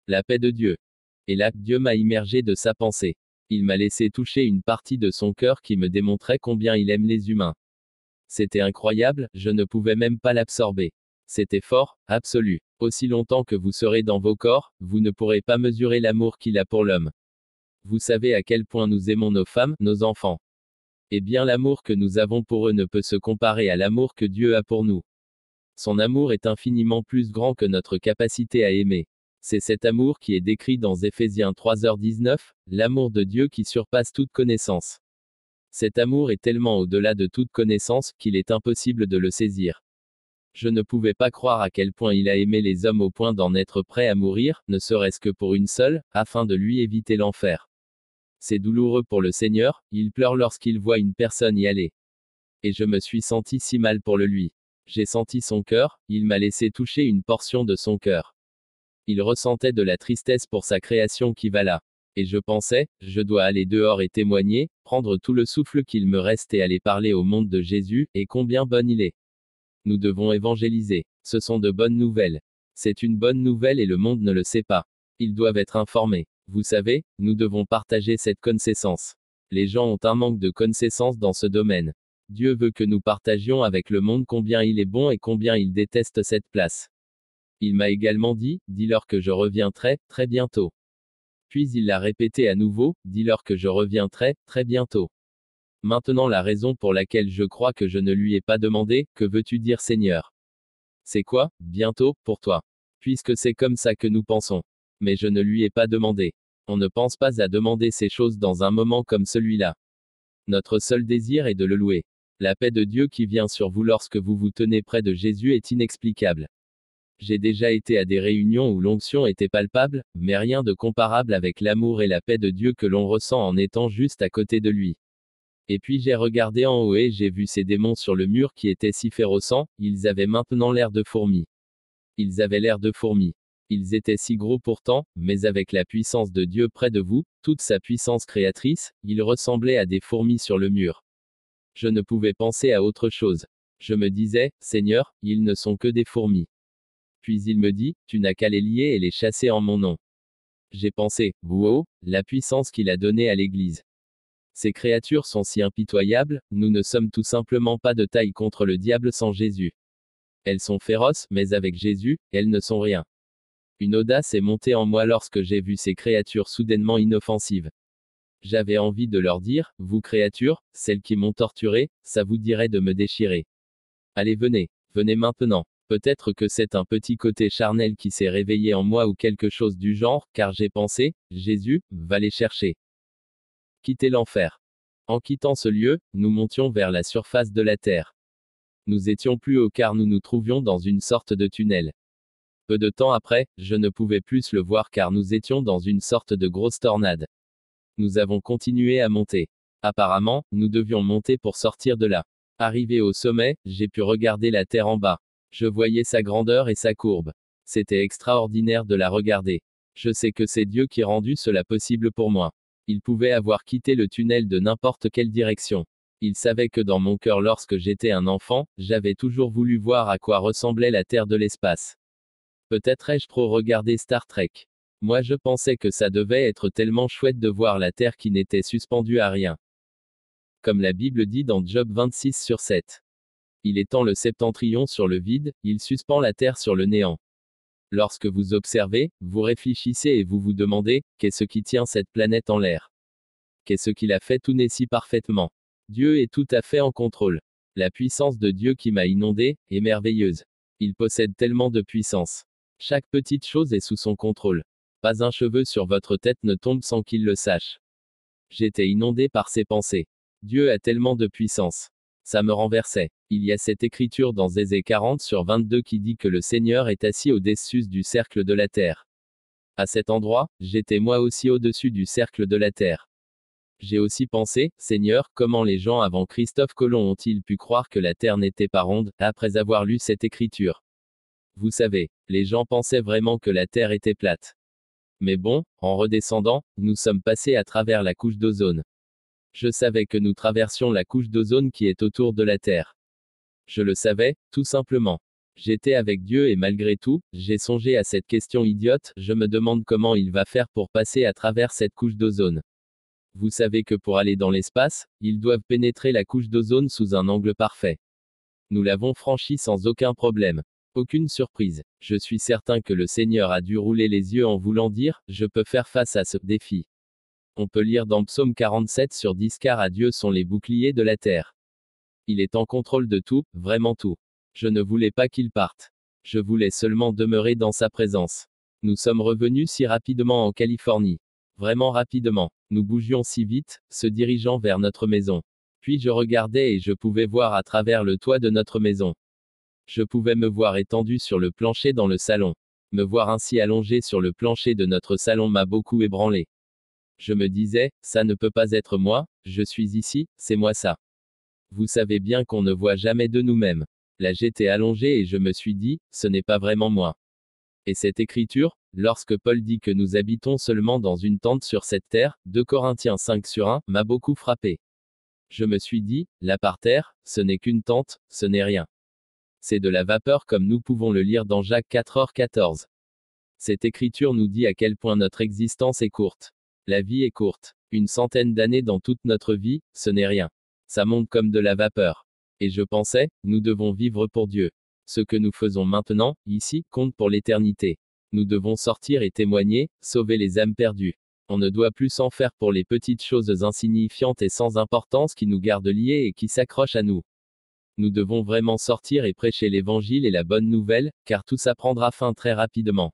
La paix de Dieu. Et là, Dieu m'a immergé de sa pensée. Il m'a laissé toucher une partie de son cœur qui me démontrait combien il aime les humains. C'était incroyable, je ne pouvais même pas l'absorber. C'était fort, absolu. Aussi longtemps que vous serez dans vos corps, vous ne pourrez pas mesurer l'amour qu'il a pour l'homme. Vous savez à quel point nous aimons nos femmes, nos enfants. Eh bien l'amour que nous avons pour eux ne peut se comparer à l'amour que Dieu a pour nous. Son amour est infiniment plus grand que notre capacité à aimer. C'est cet amour qui est décrit dans Éphésiens 3h19, l'amour de Dieu qui surpasse toute connaissance. Cet amour est tellement au-delà de toute connaissance qu'il est impossible de le saisir. Je ne pouvais pas croire à quel point il a aimé les hommes au point d'en être prêt à mourir, ne serait-ce que pour une seule, afin de lui éviter l'enfer. C'est douloureux pour le Seigneur, il pleure lorsqu'il voit une personne y aller. Et je me suis senti si mal pour le lui. J'ai senti son cœur, il m'a laissé toucher une portion de son cœur. Il ressentait de la tristesse pour sa création qui va là. Et je pensais, je dois aller dehors et témoigner, prendre tout le souffle qu'il me reste et aller parler au monde de Jésus, et combien bon il est. Nous devons évangéliser. Ce sont de bonnes nouvelles. C'est une bonne nouvelle et le monde ne le sait pas. Ils doivent être informés. Vous savez, nous devons partager cette connaissance. Les gens ont un manque de connaissance dans ce domaine. Dieu veut que nous partagions avec le monde combien il est bon et combien il déteste cette place. Il m'a également dit, dis-leur que je reviendrai, très bientôt. Puis il l'a répété à nouveau, dis-leur que je reviendrai, très bientôt. Maintenant la raison pour laquelle je crois que je ne lui ai pas demandé, que veux-tu dire Seigneur? C'est quoi, bientôt, pour toi Puisque c'est comme ça que nous pensons. Mais je ne lui ai pas demandé. On ne pense pas à demander ces choses dans un moment comme celui-là. Notre seul désir est de le louer. La paix de Dieu qui vient sur vous lorsque vous vous tenez près de Jésus est inexplicable. J'ai déjà été à des réunions où l'onction était palpable, mais rien de comparable avec l'amour et la paix de Dieu que l'on ressent en étant juste à côté de lui. Et puis j'ai regardé en haut et j'ai vu ces démons sur le mur qui étaient si férocents, ils avaient maintenant l'air de fourmis. Ils avaient l'air de fourmis. Ils étaient si gros pourtant, mais avec la puissance de Dieu près de vous, toute sa puissance créatrice, ils ressemblaient à des fourmis sur le mur. Je ne pouvais penser à autre chose. Je me disais, Seigneur, ils ne sont que des fourmis. Puis il me dit, tu n'as qu'à les lier et les chasser en mon nom. J'ai pensé, wow, la puissance qu'il a donnée à l'Église. Ces créatures sont si impitoyables, nous ne sommes tout simplement pas de taille contre le diable sans Jésus. Elles sont féroces, mais avec Jésus, elles ne sont rien. Une audace est montée en moi lorsque j'ai vu ces créatures soudainement inoffensives. J'avais envie de leur dire, vous créatures, celles qui m'ont torturé, ça vous dirait de me déchirer. Allez venez, venez maintenant. Peut-être que c'est un petit côté charnel qui s'est réveillé en moi ou quelque chose du genre, car j'ai pensé, Jésus, va les chercher. Quitter l'enfer. En quittant ce lieu, nous montions vers la surface de la Terre. Nous étions plus haut car nous nous trouvions dans une sorte de tunnel. Peu de temps après, je ne pouvais plus le voir car nous étions dans une sorte de grosse tornade. Nous avons continué à monter. Apparemment, nous devions monter pour sortir de là. Arrivé au sommet, j'ai pu regarder la Terre en bas. Je voyais sa grandeur et sa courbe. C'était extraordinaire de la regarder. Je sais que c'est Dieu qui rendu cela possible pour moi. Il pouvait avoir quitté le tunnel de n'importe quelle direction. Il savait que dans mon cœur lorsque j'étais un enfant, j'avais toujours voulu voir à quoi ressemblait la Terre de l'espace. Peut-être ai-je trop regardé Star Trek. Moi je pensais que ça devait être tellement chouette de voir la Terre qui n'était suspendue à rien. Comme la Bible dit dans Job 26 sur 7. Il étend le septentrion sur le vide, il suspend la Terre sur le néant. Lorsque vous observez, vous réfléchissez et vous vous demandez, qu'est-ce qui tient cette planète en l'air? Qu'est-ce qu'il a fait tout né si parfaitement? Dieu est tout à fait en contrôle. La puissance de Dieu qui m'a inondé, est merveilleuse. Il possède tellement de puissance. Chaque petite chose est sous son contrôle. Pas un cheveu sur votre tête ne tombe sans qu'il le sache. J'étais inondé par ses pensées. Dieu a tellement de puissance. Ça me renversait. Il y a cette écriture dans Zézé 40 sur 22 qui dit que le Seigneur est assis au-dessus du cercle de la terre. À cet endroit, j'étais moi aussi au-dessus du cercle de la terre. J'ai aussi pensé, Seigneur, comment les gens avant Christophe Colomb ont-ils pu croire que la terre n'était pas ronde, après avoir lu cette écriture? Vous savez, les gens pensaient vraiment que la terre était plate. Mais bon, en redescendant, nous sommes passés à travers la couche d'ozone. Je savais que nous traversions la couche d'ozone qui est autour de la Terre. Je le savais, tout simplement. J'étais avec Dieu et malgré tout, j'ai songé à cette question idiote, je me demande comment il va faire pour passer à travers cette couche d'ozone. Vous savez que pour aller dans l'espace, ils doivent pénétrer la couche d'ozone sous un angle parfait. Nous l'avons franchi sans aucun problème. Aucune surprise. Je suis certain que le Seigneur a dû rouler les yeux en voulant dire, je peux faire face à ce défi. On peut lire dans Psaume 47 sur 10 car à Dieu sont les boucliers de la terre. Il est en contrôle de tout, vraiment tout. Je ne voulais pas qu'il parte. Je voulais seulement demeurer dans sa présence. Nous sommes revenus si rapidement en Californie. Vraiment rapidement. Nous bougions si vite, se dirigeant vers notre maison. Puis je regardais et je pouvais voir à travers le toit de notre maison. Je pouvais me voir étendu sur le plancher dans le salon. Me voir ainsi allongé sur le plancher de notre salon m'a beaucoup ébranlé. Je me disais, ça ne peut pas être moi, je suis ici, c'est moi ça. Vous savez bien qu'on ne voit jamais de nous-mêmes. Là j'étais allongé et je me suis dit, ce n'est pas vraiment moi. Et cette écriture, lorsque Paul dit que nous habitons seulement dans une tente sur cette terre, 2 Corinthiens 5 sur 1, m'a beaucoup frappé. Je me suis dit, là par terre, ce n'est qu'une tente, ce n'est rien. C'est de la vapeur comme nous pouvons le lire dans Jacques 4h14. Cette écriture nous dit à quel point notre existence est courte. La vie est courte. Une centaine d'années dans toute notre vie, ce n'est rien. Ça monte comme de la vapeur. Et je pensais, nous devons vivre pour Dieu. Ce que nous faisons maintenant, ici, compte pour l'éternité. Nous devons sortir et témoigner, sauver les âmes perdues. On ne doit plus s'en faire pour les petites choses insignifiantes et sans importance qui nous gardent liés et qui s'accrochent à nous. Nous devons vraiment sortir et prêcher l'évangile et la bonne nouvelle, car tout ça prendra fin très rapidement.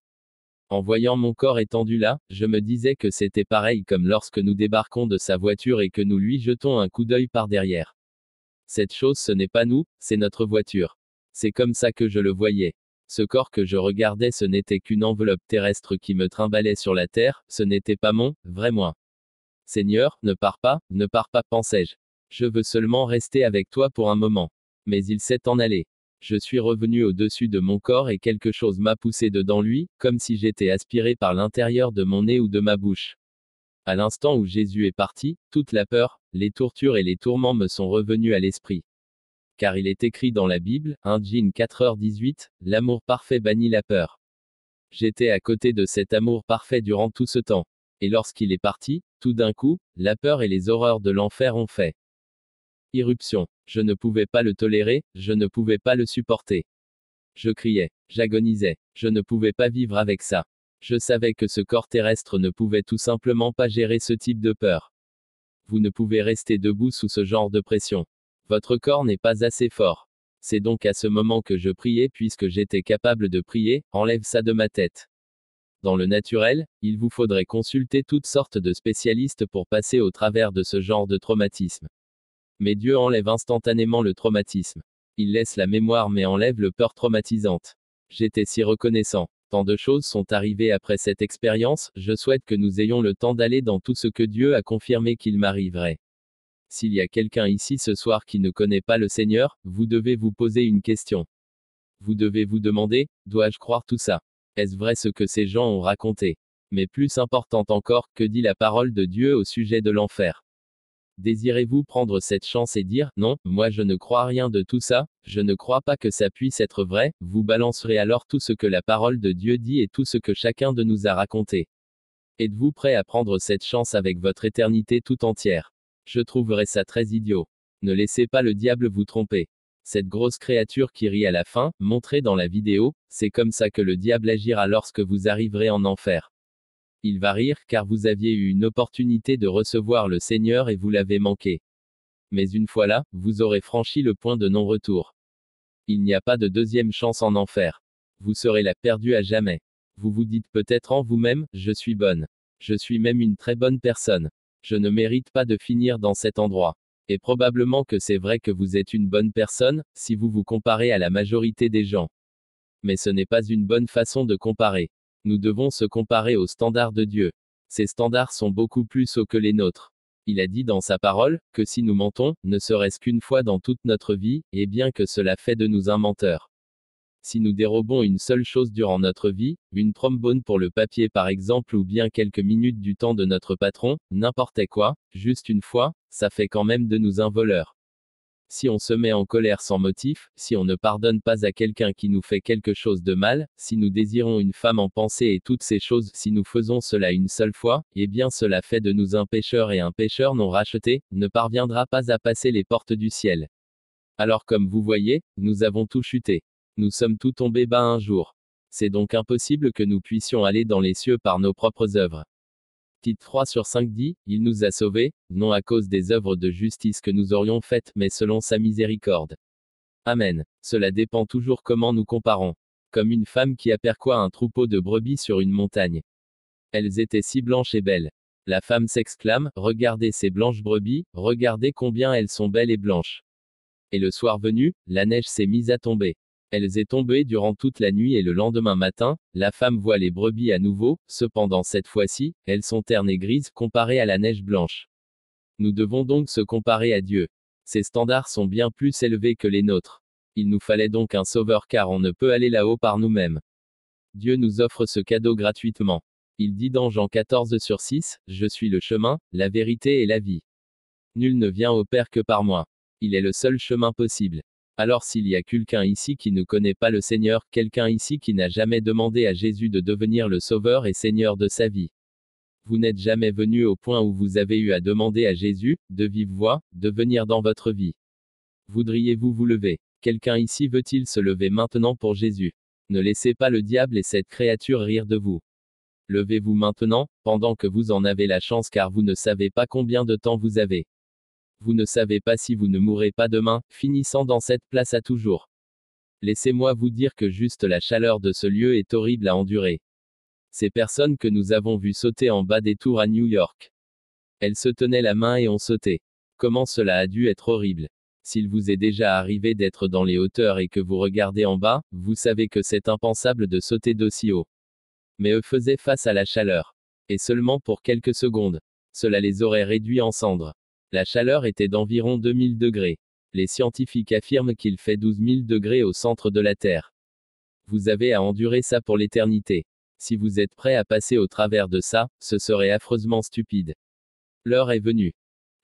En voyant mon corps étendu là, je me disais que c'était pareil comme lorsque nous débarquons de sa voiture et que nous lui jetons un coup d'œil par derrière. Cette chose ce n'est pas nous, c'est notre voiture. C'est comme ça que je le voyais. Ce corps que je regardais ce n'était qu'une enveloppe terrestre qui me trimballait sur la terre, ce n'était pas mon, vrai moi. Seigneur, ne pars pas, ne pars pas, pensais-je. Je veux seulement rester avec toi pour un moment. Mais il s'est en allé. Je suis revenu au-dessus de mon corps et quelque chose m'a poussé dedans lui, comme si j'étais aspiré par l'intérieur de mon nez ou de ma bouche. À l'instant où Jésus est parti, toute la peur, les tortures et les tourments me sont revenus à l'esprit car il est écrit dans la Bible, 1 Jean 4h18, l'amour parfait bannit la peur. J'étais à côté de cet amour parfait durant tout ce temps. Et lorsqu'il est parti, tout d'un coup, la peur et les horreurs de l'enfer ont fait. Irruption. Je ne pouvais pas le tolérer, je ne pouvais pas le supporter. Je criais, j'agonisais, je ne pouvais pas vivre avec ça. Je savais que ce corps terrestre ne pouvait tout simplement pas gérer ce type de peur. Vous ne pouvez rester debout sous ce genre de pression. Votre corps n'est pas assez fort. C'est donc à ce moment que je priais puisque j'étais capable de prier, enlève ça de ma tête. Dans le naturel, il vous faudrait consulter toutes sortes de spécialistes pour passer au travers de ce genre de traumatisme. Mais Dieu enlève instantanément le traumatisme. Il laisse la mémoire mais enlève le peur traumatisante. J'étais si reconnaissant. Tant de choses sont arrivées après cette expérience, je souhaite que nous ayons le temps d'aller dans tout ce que Dieu a confirmé qu'il m'arriverait. S'il y a quelqu'un ici ce soir qui ne connaît pas le Seigneur, vous devez vous poser une question. Vous devez vous demander, dois-je croire tout ça? Est-ce vrai ce que ces gens ont raconté? Mais plus important encore, que dit la parole de Dieu au sujet de l'enfer? Désirez-vous prendre cette chance et dire, non, moi je ne crois rien de tout ça, je ne crois pas que ça puisse être vrai, vous balancerez alors tout ce que la parole de Dieu dit et tout ce que chacun de nous a raconté. Êtes-vous prêt à prendre cette chance avec votre éternité tout entière? Je trouverais ça très idiot. Ne laissez pas le diable vous tromper. Cette grosse créature qui rit à la fin, montrée dans la vidéo, c'est comme ça que le diable agira lorsque vous arriverez en enfer. Il va rire car vous aviez eu une opportunité de recevoir le Seigneur et vous l'avez manqué. Mais une fois là, vous aurez franchi le point de non-retour. Il n'y a pas de deuxième chance en enfer. Vous serez la perdue à jamais. Vous vous dites peut-être en vous-même, je suis bonne. Je suis même une très bonne personne. Je ne mérite pas de finir dans cet endroit. Et probablement que c'est vrai que vous êtes une bonne personne, si vous vous comparez à la majorité des gens. Mais ce n'est pas une bonne façon de comparer. Nous devons se comparer aux standards de Dieu. Ces standards sont beaucoup plus hauts que les nôtres. Il a dit dans sa parole, que si nous mentons, ne serait-ce qu'une fois dans toute notre vie, et bien que cela fait de nous un menteur. Si nous dérobons une seule chose durant notre vie, une trombone pour le papier par exemple ou bien quelques minutes du temps de notre patron, n'importe quoi, juste une fois, ça fait quand même de nous un voleur. Si on se met en colère sans motif, si on ne pardonne pas à quelqu'un qui nous fait quelque chose de mal, si nous désirons une femme en pensée et toutes ces choses, si nous faisons cela une seule fois, eh bien cela fait de nous un pécheur et un pécheur non racheté, ne parviendra pas à passer les portes du ciel. Alors comme vous voyez, nous avons tout chuté. Nous sommes tous tombés bas un jour. C'est donc impossible que nous puissions aller dans les cieux par nos propres œuvres. Titre 3 sur 5 dit, Il nous a sauvés, non à cause des œuvres de justice que nous aurions faites, mais selon sa miséricorde. Amen. Cela dépend toujours comment nous comparons. Comme une femme qui aperçoit un troupeau de brebis sur une montagne. Elles étaient si blanches et belles. La femme s'exclame, Regardez ces blanches brebis, regardez combien elles sont belles et blanches. Et le soir venu, la neige s'est mise à tomber. Elles est tombée durant toute la nuit et le lendemain matin, la femme voit les brebis à nouveau, cependant cette fois-ci, elles sont ternes et grises comparées à la neige blanche. Nous devons donc se comparer à Dieu. Ses standards sont bien plus élevés que les nôtres. Il nous fallait donc un sauveur car on ne peut aller là-haut par nous-mêmes. Dieu nous offre ce cadeau gratuitement. Il dit dans Jean 14 sur 6, Je suis le chemin, la vérité et la vie. Nul ne vient au Père que par moi. Il est le seul chemin possible. Alors s'il y a quelqu'un ici qui ne connaît pas le Seigneur, quelqu'un ici qui n'a jamais demandé à Jésus de devenir le Sauveur et Seigneur de sa vie. Vous n'êtes jamais venu au point où vous avez eu à demander à Jésus, de vive voix, de venir dans votre vie. Voudriez-vous vous lever? Quelqu'un ici veut-il se lever maintenant pour Jésus? Ne laissez pas le diable et cette créature rire de vous. Levez-vous maintenant, pendant que vous en avez la chance car vous ne savez pas combien de temps vous avez. Vous ne savez pas si vous ne mourrez pas demain, finissant dans cette place à toujours. Laissez-moi vous dire que juste la chaleur de ce lieu est horrible à endurer. Ces personnes que nous avons vues sauter en bas des tours à New York. Elles se tenaient la main et ont sauté. Comment cela a dû être horrible. S'il vous est déjà arrivé d'être dans les hauteurs et que vous regardez en bas, vous savez que c'est impensable de sauter d'aussi haut mais eux faisaient face à la chaleur. Et seulement pour quelques secondes. Cela les aurait réduits en cendres. La chaleur était d'environ 2000 degrés. Les scientifiques affirment qu'il fait 12 000 degrés au centre de la Terre. Vous avez à endurer ça pour l'éternité. Si vous êtes prêt à passer au travers de ça, ce serait affreusement stupide. L'heure est venue.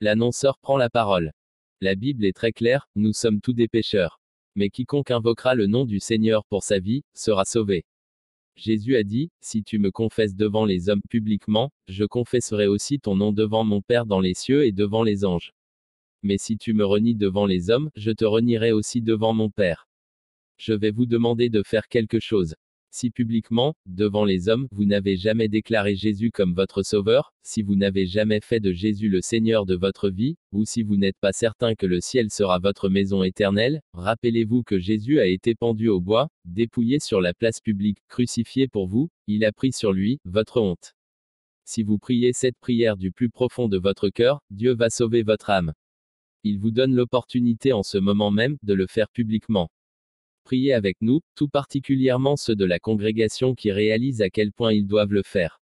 L'annonceur prend la parole. La Bible est très claire, nous sommes tous des pécheurs. Mais quiconque invoquera le nom du Seigneur pour sa vie, sera sauvé. Jésus a dit, Si tu me confesses devant les hommes publiquement, je confesserai aussi ton nom devant mon Père dans les cieux et devant les anges. Mais si tu me renies devant les hommes, je te renierai aussi devant mon Père. Je vais vous demander de faire quelque chose. Si publiquement, devant les hommes, vous n'avez jamais déclaré Jésus comme votre Sauveur, si vous n'avez jamais fait de Jésus le Seigneur de votre vie, ou si vous n'êtes pas certain que le ciel sera votre maison éternelle, rappelez-vous que Jésus a été pendu au bois, dépouillé sur la place publique, crucifié pour vous, il a pris sur lui, votre honte. Si vous priez cette prière du plus profond de votre cœur, Dieu va sauver votre âme. Il vous donne l'opportunité en ce moment même, de le faire publiquement. Priez avec nous, tout particulièrement ceux de la congrégation qui réalisent à quel point ils doivent le faire.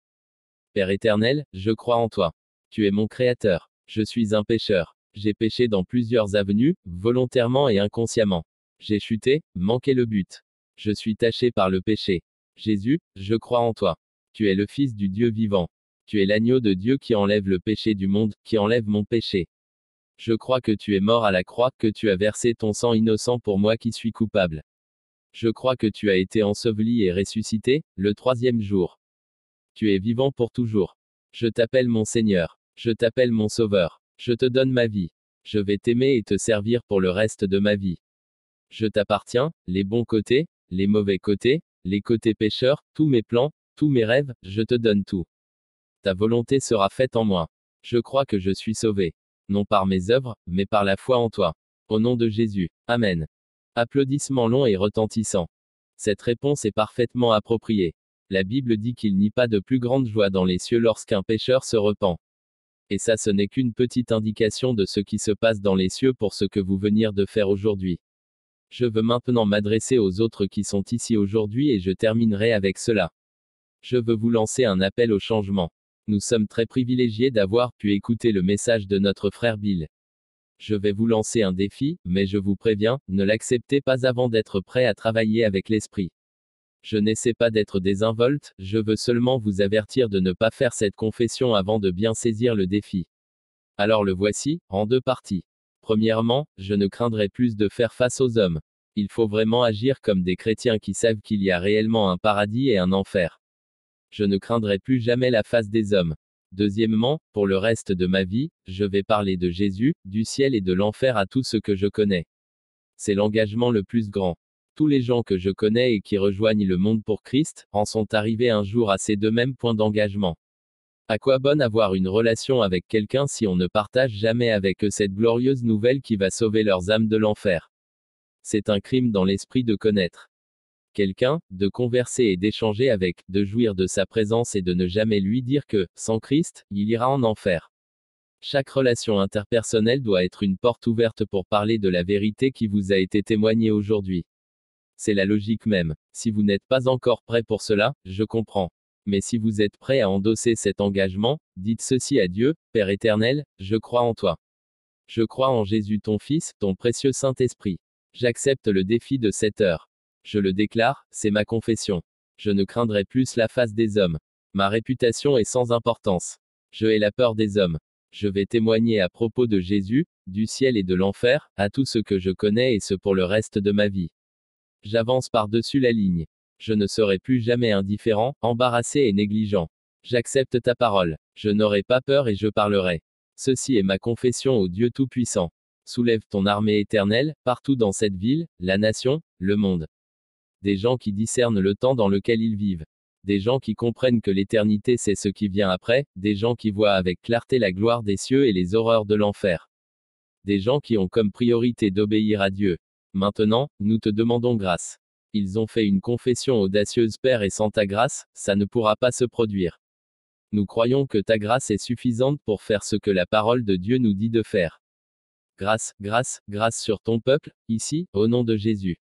Père éternel, je crois en toi. Tu es mon Créateur. Je suis un pécheur. J'ai péché dans plusieurs avenues, volontairement et inconsciemment. J'ai chuté, manqué le but. Je suis taché par le péché. Jésus, je crois en toi. Tu es le Fils du Dieu vivant. Tu es l'agneau de Dieu qui enlève le péché du monde, qui enlève mon péché. Je crois que tu es mort à la croix, que tu as versé ton sang innocent pour moi qui suis coupable. Je crois que tu as été enseveli et ressuscité, le troisième jour. Tu es vivant pour toujours. Je t'appelle mon Seigneur. Je t'appelle mon Sauveur. Je te donne ma vie. Je vais t'aimer et te servir pour le reste de ma vie. Je t'appartiens, les bons côtés, les mauvais côtés, les côtés pécheurs, tous mes plans, tous mes rêves, je te donne tout. Ta volonté sera faite en moi. Je crois que je suis sauvé. Non par mes œuvres, mais par la foi en toi. Au nom de Jésus. Amen. Applaudissements longs et retentissants. Cette réponse est parfaitement appropriée. La Bible dit qu'il n'y a pas de plus grande joie dans les cieux lorsqu'un pécheur se repent. Et ça ce n'est qu'une petite indication de ce qui se passe dans les cieux pour ce que vous venir de faire aujourd'hui. Je veux maintenant m'adresser aux autres qui sont ici aujourd'hui et je terminerai avec cela. Je veux vous lancer un appel au changement. Nous sommes très privilégiés d'avoir pu écouter le message de notre frère Bill. Je vais vous lancer un défi, mais je vous préviens, ne l'acceptez pas avant d'être prêt à travailler avec l'esprit. Je n'essaie pas d'être désinvolte, je veux seulement vous avertir de ne pas faire cette confession avant de bien saisir le défi. Alors le voici, en deux parties. Premièrement, je ne craindrai plus de faire face aux hommes. Il faut vraiment agir comme des chrétiens qui savent qu'il y a réellement un paradis et un enfer. Je ne craindrai plus jamais la face des hommes. Deuxièmement, pour le reste de ma vie, je vais parler de Jésus, du ciel et de l'enfer à tout ce que je connais. C'est l'engagement le plus grand. Tous les gens que je connais et qui rejoignent le monde pour Christ, en sont arrivés un jour à ces deux mêmes points d'engagement. À quoi bon avoir une relation avec quelqu'un si on ne partage jamais avec eux cette glorieuse nouvelle qui va sauver leurs âmes de l'enfer? C'est un crime dans l'esprit de connaître quelqu'un, de converser et d'échanger avec, de jouir de sa présence et de ne jamais lui dire que, sans Christ, il ira en enfer. Chaque relation interpersonnelle doit être une porte ouverte pour parler de la vérité qui vous a été témoignée aujourd'hui. C'est la logique même. Si vous n'êtes pas encore prêt pour cela, je comprends. Mais si vous êtes prêt à endosser cet engagement, dites ceci à Dieu, Père éternel, je crois en toi. Je crois en Jésus ton Fils, ton précieux Saint-Esprit. J'accepte le défi de cette heure. Je le déclare, c'est ma confession. Je ne craindrai plus la face des hommes. Ma réputation est sans importance. Je ai la peur des hommes. Je vais témoigner à propos de Jésus, du ciel et de l'enfer, à tout ce que je connais et ce pour le reste de ma vie. J'avance par-dessus la ligne. Je ne serai plus jamais indifférent, embarrassé et négligent. J'accepte ta parole. Je n'aurai pas peur et je parlerai. Ceci est ma confession au Dieu Tout-Puissant. Soulève ton armée éternelle, partout dans cette ville, la nation, le monde. Des gens qui discernent le temps dans lequel ils vivent. Des gens qui comprennent que l'éternité c'est ce qui vient après, des gens qui voient avec clarté la gloire des cieux et les horreurs de l'enfer. Des gens qui ont comme priorité d'obéir à Dieu. Maintenant, nous te demandons grâce. Ils ont fait une confession audacieuse Père et sans ta grâce, ça ne pourra pas se produire. Nous croyons que ta grâce est suffisante pour faire ce que la parole de Dieu nous dit de faire. Grâce, grâce, grâce sur ton peuple, ici, au nom de Jésus.